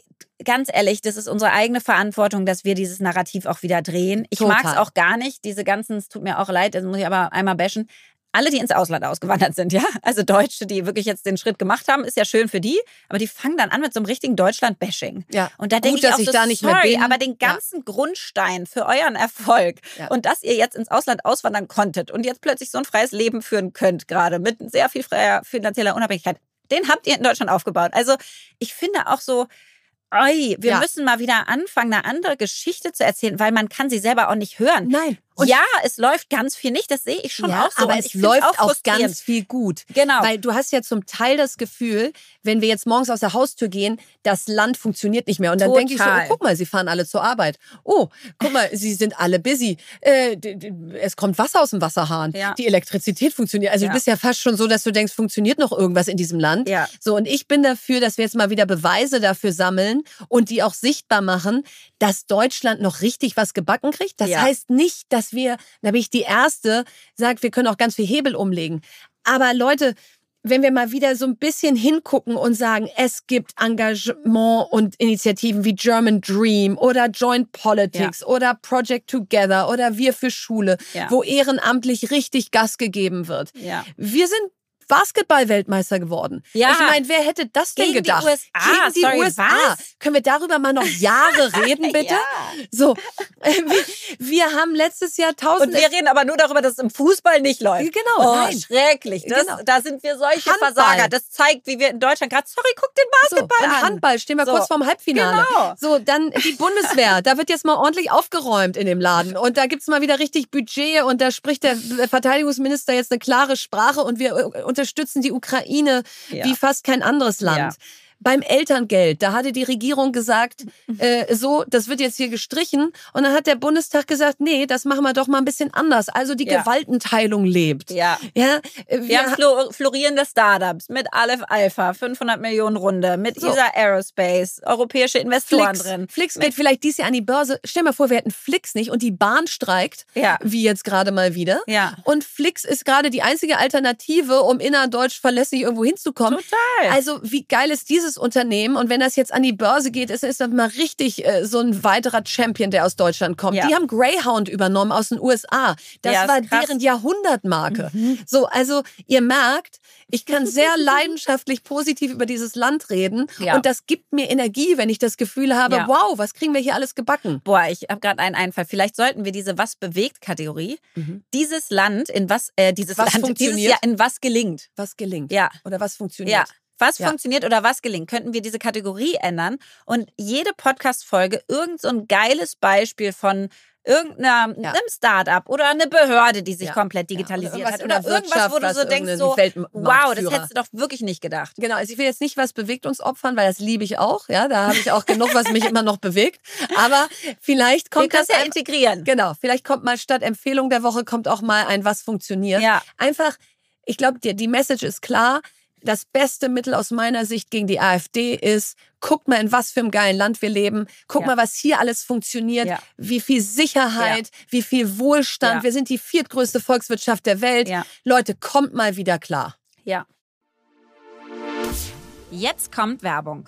ganz ehrlich, das ist unsere eigene Verantwortung, dass wir dieses Narrativ auch wieder drehen. Ich mag es auch gar nicht, diese ganzen, es tut mir auch leid, das muss ich aber einmal bashen, alle, die ins Ausland ausgewandert sind, ja, also Deutsche, die wirklich jetzt den Schritt gemacht haben, ist ja schön für die, aber die fangen dann an mit so einem richtigen Deutschland-Bashing. Ja. Und da denke ich auch ich so, da nicht sorry, mehr bin. aber den ganzen ja. Grundstein für euren Erfolg ja. und dass ihr jetzt ins Ausland auswandern konntet und jetzt plötzlich so ein freies Leben führen könnt, gerade mit sehr viel freier finanzieller Unabhängigkeit, den habt ihr in Deutschland aufgebaut. Also ich finde auch so, oi, wir ja. müssen mal wieder anfangen, eine andere Geschichte zu erzählen, weil man kann sie selber auch nicht hören. Nein. Und ja, es läuft ganz viel nicht, das sehe ich schon ja, auch so. Aber es läuft auch, auch ganz viel gut. Genau. Weil du hast ja zum Teil das Gefühl, wenn wir jetzt morgens aus der Haustür gehen, das Land funktioniert nicht mehr. Und dann denke ich so, oh, guck mal, sie fahren alle zur Arbeit. Oh, guck mal, sie sind alle busy. Äh, es kommt Wasser aus dem Wasserhahn. Ja. Die Elektrizität funktioniert. Also ja. du bist ja fast schon so, dass du denkst, funktioniert noch irgendwas in diesem Land. Ja. So, und ich bin dafür, dass wir jetzt mal wieder Beweise dafür sammeln und die auch sichtbar machen, dass Deutschland noch richtig was gebacken kriegt. Das heißt nicht, dass wir, da bin ich die Erste, sagt, wir können auch ganz viel Hebel umlegen. Aber Leute, wenn wir mal wieder so ein bisschen hingucken und sagen, es gibt Engagement und Initiativen wie German Dream oder Joint Politics ja. oder Project Together oder Wir für Schule, ja. wo ehrenamtlich richtig Gas gegeben wird. Ja. Wir sind Basketball-Weltmeister geworden. Ja. Ich meine, wer hätte das denn Gegen gedacht? Die USA. Gegen die Sorry, USA. Was? Können wir darüber mal noch Jahre reden, bitte? ja. So, wir, wir, haben letztes Jahr tausend. Und wir reden aber nur darüber, dass es im Fußball nicht läuft. Genau. Oh, nein. schrecklich. Das, genau. Da sind wir solche Handball. Versager. Das zeigt, wie wir in Deutschland gerade, sorry, guck den Basketball so, und an. Handball, stehen wir so. kurz vorm Halbfinale. Genau. So, dann die Bundeswehr. da wird jetzt mal ordentlich aufgeräumt in dem Laden. Und da gibt's mal wieder richtig Budget und da spricht der Verteidigungsminister jetzt eine klare Sprache und wir äh, unterstützen die Ukraine ja. wie fast kein anderes Land. Ja. Beim Elterngeld, da hatte die Regierung gesagt, äh, so, das wird jetzt hier gestrichen. Und dann hat der Bundestag gesagt, nee, das machen wir doch mal ein bisschen anders. Also die ja. Gewaltenteilung lebt. Ja. ja wir, wir haben florierende Startups mit Aleph Alpha, 500 Millionen Runde, mit so. ESA Aerospace, europäische Investoren Flix. drin. Flix geht vielleicht dies Jahr an die Börse. Stell dir mal vor, wir hätten Flix nicht und die Bahn streikt, ja. wie jetzt gerade mal wieder. Ja. Und Flix ist gerade die einzige Alternative, um innerdeutsch verlässlich irgendwo hinzukommen. Total. Also wie geil ist dieses dieses Unternehmen und wenn das jetzt an die Börse geht, ist, ist das mal richtig äh, so ein weiterer Champion, der aus Deutschland kommt. Ja. Die haben Greyhound übernommen aus den USA. Das ja, war krass. deren Jahrhundertmarke. Mhm. So, also ihr merkt, ich kann sehr leidenschaftlich positiv über dieses Land reden ja. und das gibt mir Energie, wenn ich das Gefühl habe, ja. wow, was kriegen wir hier alles gebacken? Boah, ich habe gerade einen Einfall. Vielleicht sollten wir diese was bewegt Kategorie, mhm. dieses Land in was äh, dieses was Land funktioniert? dieses Jahr in was gelingt. Was gelingt? Ja. Oder was funktioniert? Ja. Was ja. funktioniert oder was gelingt? Könnten wir diese Kategorie ändern und jede Podcast-Folge irgend so ein geiles Beispiel von irgendeinem ja. Startup oder eine Behörde, die sich ja. komplett digitalisiert ja. oder hat oder irgendwas, wo du so denkst, so, wow, das hättest du doch wirklich nicht gedacht. Genau, also ich will jetzt nicht was bewegt uns opfern, weil das liebe ich auch, ja, da habe ich auch genug, was mich immer noch bewegt, aber vielleicht kommt Wir das ja integrieren. Genau, vielleicht kommt mal statt Empfehlung der Woche kommt auch mal ein was funktioniert. Ja. Einfach ich glaube, die, die Message ist klar. Das beste Mittel aus meiner Sicht gegen die AfD ist, guckt mal, in was für einem geilen Land wir leben. Guck ja. mal, was hier alles funktioniert. Ja. Wie viel Sicherheit, ja. wie viel Wohlstand. Wir sind die viertgrößte Volkswirtschaft der Welt. Leute, kommt mal wieder klar. Ja. Jetzt kommt Werbung.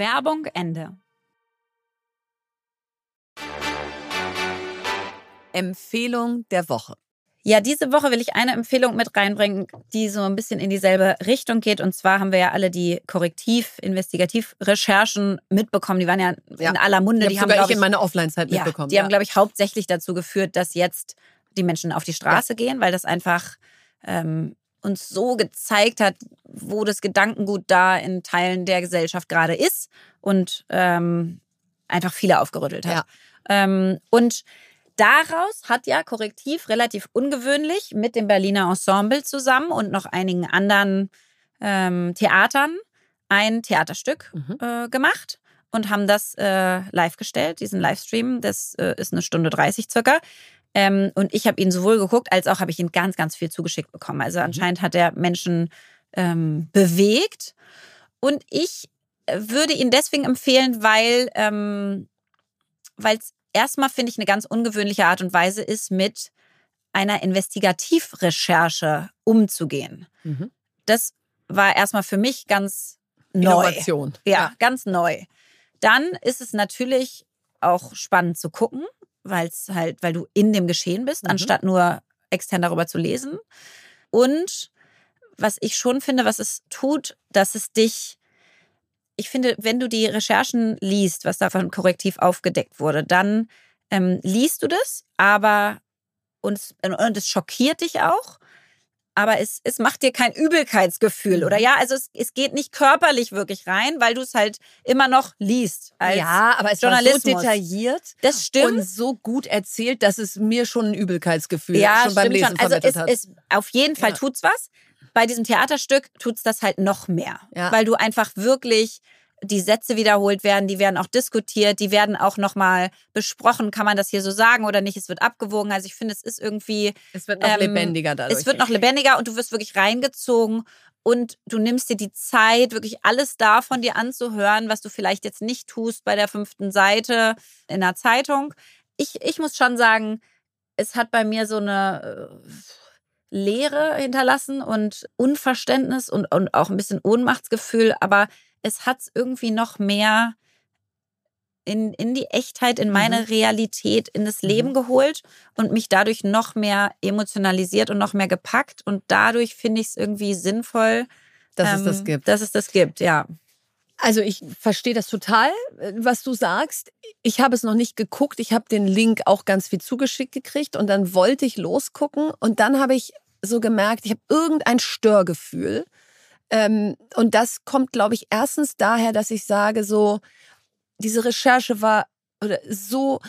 Werbung Ende. Empfehlung der Woche. Ja, diese Woche will ich eine Empfehlung mit reinbringen, die so ein bisschen in dieselbe Richtung geht. Und zwar haben wir ja alle die Korrektiv-Investigativ-Recherchen mitbekommen. Die waren ja, ja. in aller Munde. Die, die haben sogar ich in meiner Offline-Zeit ja, mitbekommen. Die ja. haben, glaube ich, hauptsächlich dazu geführt, dass jetzt die Menschen auf die Straße gehen, weil das einfach ähm, uns so gezeigt hat, wo das Gedankengut da in Teilen der Gesellschaft gerade ist und ähm, einfach viele aufgerüttelt hat. Ja. Ähm, und daraus hat ja Korrektiv relativ ungewöhnlich mit dem Berliner Ensemble zusammen und noch einigen anderen ähm, Theatern ein Theaterstück mhm. äh, gemacht und haben das äh, live gestellt, diesen Livestream. Das äh, ist eine Stunde 30 circa. Ähm, und ich habe ihn sowohl geguckt, als auch habe ich ihn ganz, ganz viel zugeschickt bekommen. Also mhm. anscheinend hat er Menschen ähm, bewegt. Und ich äh, würde ihn deswegen empfehlen, weil ähm, es erstmal, finde ich, eine ganz ungewöhnliche Art und Weise ist, mit einer Investigativrecherche umzugehen. Mhm. Das war erstmal für mich ganz neu. Innovation. Ja, ja, ganz neu. Dann ist es natürlich auch spannend zu gucken, weil es halt, weil du in dem Geschehen bist, mhm. anstatt nur extern darüber zu lesen. Und was ich schon finde, was es tut, dass es dich, ich finde, wenn du die Recherchen liest, was davon korrektiv aufgedeckt wurde, dann ähm, liest du das, aber und, und es schockiert dich auch aber es, es macht dir kein Übelkeitsgefühl, oder mhm. ja? Also es, es geht nicht körperlich wirklich rein, weil du es halt immer noch liest. ja, aber es war so detailliert das stimmt. und so gut erzählt, dass es mir schon ein Übelkeitsgefühl ja, schon beim Lesen schon. Also es, hat. Es, auf jeden Fall ja. tut's was. Bei diesem Theaterstück tut's das halt noch mehr, ja. weil du einfach wirklich die Sätze wiederholt werden, die werden auch diskutiert, die werden auch nochmal besprochen, kann man das hier so sagen oder nicht, es wird abgewogen. Also ich finde, es ist irgendwie... Es wird noch ähm, lebendiger dadurch. Es wird noch lebendiger und du wirst wirklich reingezogen und du nimmst dir die Zeit, wirklich alles da von dir anzuhören, was du vielleicht jetzt nicht tust bei der fünften Seite in der Zeitung. Ich, ich muss schon sagen, es hat bei mir so eine... Äh, Leere hinterlassen und Unverständnis und, und auch ein bisschen Ohnmachtsgefühl, aber es hat es irgendwie noch mehr in, in die Echtheit, in meine mhm. Realität, in das Leben mhm. geholt und mich dadurch noch mehr emotionalisiert und noch mehr gepackt. Und dadurch finde ich es irgendwie sinnvoll, dass ähm, es das ähm, gibt. Dass es das gibt, ja. Also ich verstehe das total, äh, was du sagst. Ich habe es noch nicht geguckt. Ich habe den Link auch ganz viel zugeschickt gekriegt und dann wollte ich losgucken und dann habe ich so gemerkt, ich habe irgendein Störgefühl ähm, und das kommt, glaube ich, erstens daher, dass ich sage, so, diese Recherche war so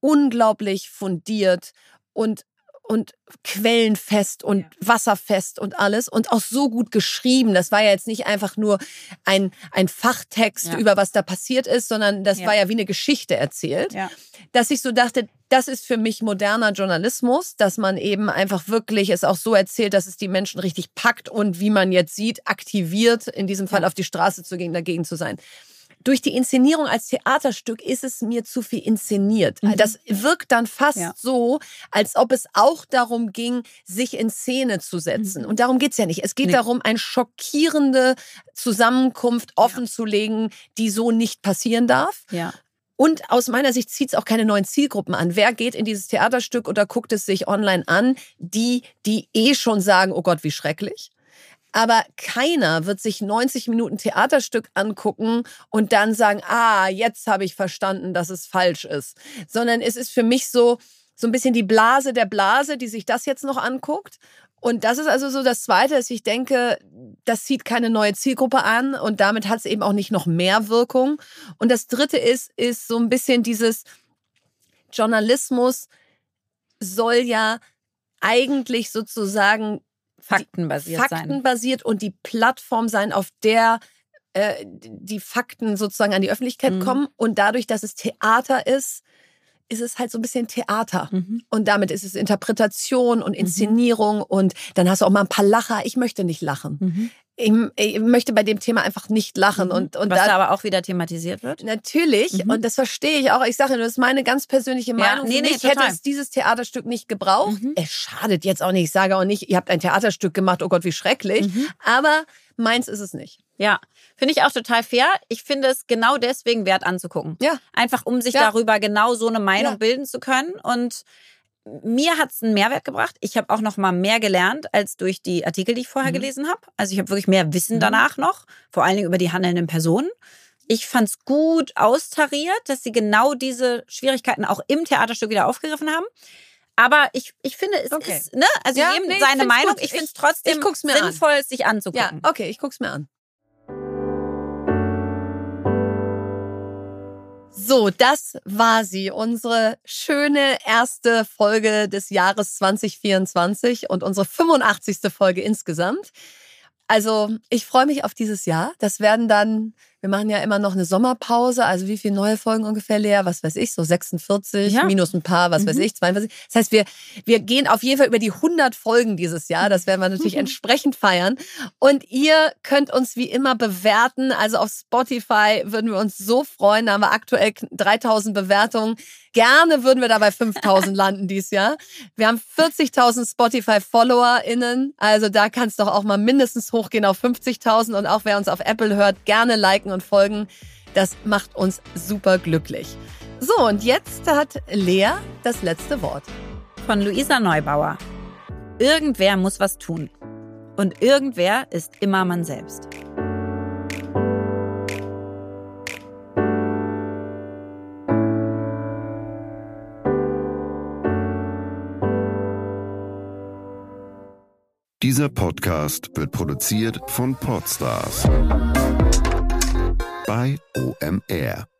unglaublich fundiert und und quellenfest und ja. wasserfest und alles und auch so gut geschrieben. Das war ja jetzt nicht einfach nur ein, ein Fachtext ja. über was da passiert ist, sondern das ja. war ja wie eine Geschichte erzählt. Dass ich so dachte, das ist für mich moderner Journalismus, dass man eben einfach wirklich es auch so erzählt, dass es die Menschen richtig packt und wie man jetzt sieht, aktiviert, in diesem Fall auf die Straße zu gehen, dagegen zu sein durch die Inszenierung als Theaterstück ist es mir zu viel inszeniert. Mhm. Das wirkt dann fast ja. so, als ob es auch darum ging, sich in Szene zu setzen. Mhm. Und darum geht's ja nicht. Es geht nee. darum, eine schockierende Zusammenkunft offenzulegen, die so nicht passieren darf. Ja. Und aus meiner Sicht zieht es auch keine neuen Zielgruppen an. Wer geht in dieses Theaterstück oder guckt es sich online an? Die, die eh schon sagen, oh Gott, wie schrecklich. Aber keiner wird sich 90 Minuten Theaterstück angucken und dann sagen, ah, jetzt habe ich verstanden, dass es falsch ist. Sondern es ist für mich so, so ein bisschen die Blase der Blase, die sich das jetzt noch anguckt. Und das ist also so das Zweite, dass ich denke, das zieht keine neue Zielgruppe an und damit hat es eben auch nicht noch mehr Wirkung. Und das Dritte ist, ist so ein bisschen dieses Journalismus soll ja eigentlich sozusagen faktenbasiert Fakten sein. Faktenbasiert und die Plattform sein, auf der äh, die Fakten sozusagen an die Öffentlichkeit mhm. kommen. Und dadurch, dass es Theater ist, ist es halt so ein bisschen Theater. Mhm. Und damit ist es Interpretation und mhm. Inszenierung. Mhm. Und dann hast du auch mal ein paar Lacher. Ich möchte nicht lachen. Ich, ich, möchte bei dem Thema einfach nicht lachen. Mhm. Und, und Was da aber auch wieder thematisiert wird? Natürlich. Mhm. Und das verstehe ich auch. Ich sage, das ist meine ganz persönliche Meinung. Ja, nee, nee, mich hätte es dieses Theaterstück nicht gebraucht. Mhm. Es schadet jetzt auch nicht. Ich sage auch nicht, ihr habt ein Theaterstück gemacht, oh Gott, wie schrecklich. Mhm. Aber meins ist es nicht. Ja, finde ich auch total fair. Ich finde es genau deswegen wert anzugucken. Ja. Einfach um sich ja. darüber genau so eine Meinung ja. bilden zu können. Und mir hat es einen Mehrwert gebracht. Ich habe auch noch mal mehr gelernt als durch die Artikel, die ich vorher mhm. gelesen habe. Also ich habe wirklich mehr Wissen mhm. danach noch, vor allen Dingen über die handelnden Personen. Ich fand es gut austariert, dass sie genau diese Schwierigkeiten auch im Theaterstück wieder aufgegriffen haben. Aber ich, ich finde, es okay. ist, ne? Also ja, jedem nee, seine Meinung. Gut. Ich finde es trotzdem sinnvoll, an. sich anzugucken. Ja, okay, ich guck's mir an. So, das war sie, unsere schöne erste Folge des Jahres 2024 und unsere 85. Folge insgesamt. Also, ich freue mich auf dieses Jahr. Das werden dann Wir machen ja immer noch eine Sommerpause. Also wie viele neue Folgen ungefähr leer? Was weiß ich, so 46 Ja. minus ein paar, was weiß Mhm. ich, 42. Das heißt, wir, wir gehen auf jeden Fall über die 100 Folgen dieses Jahr. Das werden wir natürlich entsprechend feiern. Und ihr könnt uns wie immer bewerten. Also auf Spotify würden wir uns so freuen. Da haben wir aktuell 3000 Bewertungen. Gerne würden wir da bei 5000 landen dieses Jahr. Wir haben 40.000 Spotify-FollowerInnen. Also da kann es doch auch mal mindestens hochgehen auf 50.000. Und auch wer uns auf Apple hört, gerne liken und folgen. Das macht uns super glücklich. So, und jetzt hat Lea das letzte Wort. Von Luisa Neubauer. Irgendwer muss was tun. Und irgendwer ist immer man selbst. Dieser Podcast wird produziert von Podstars bei OMR.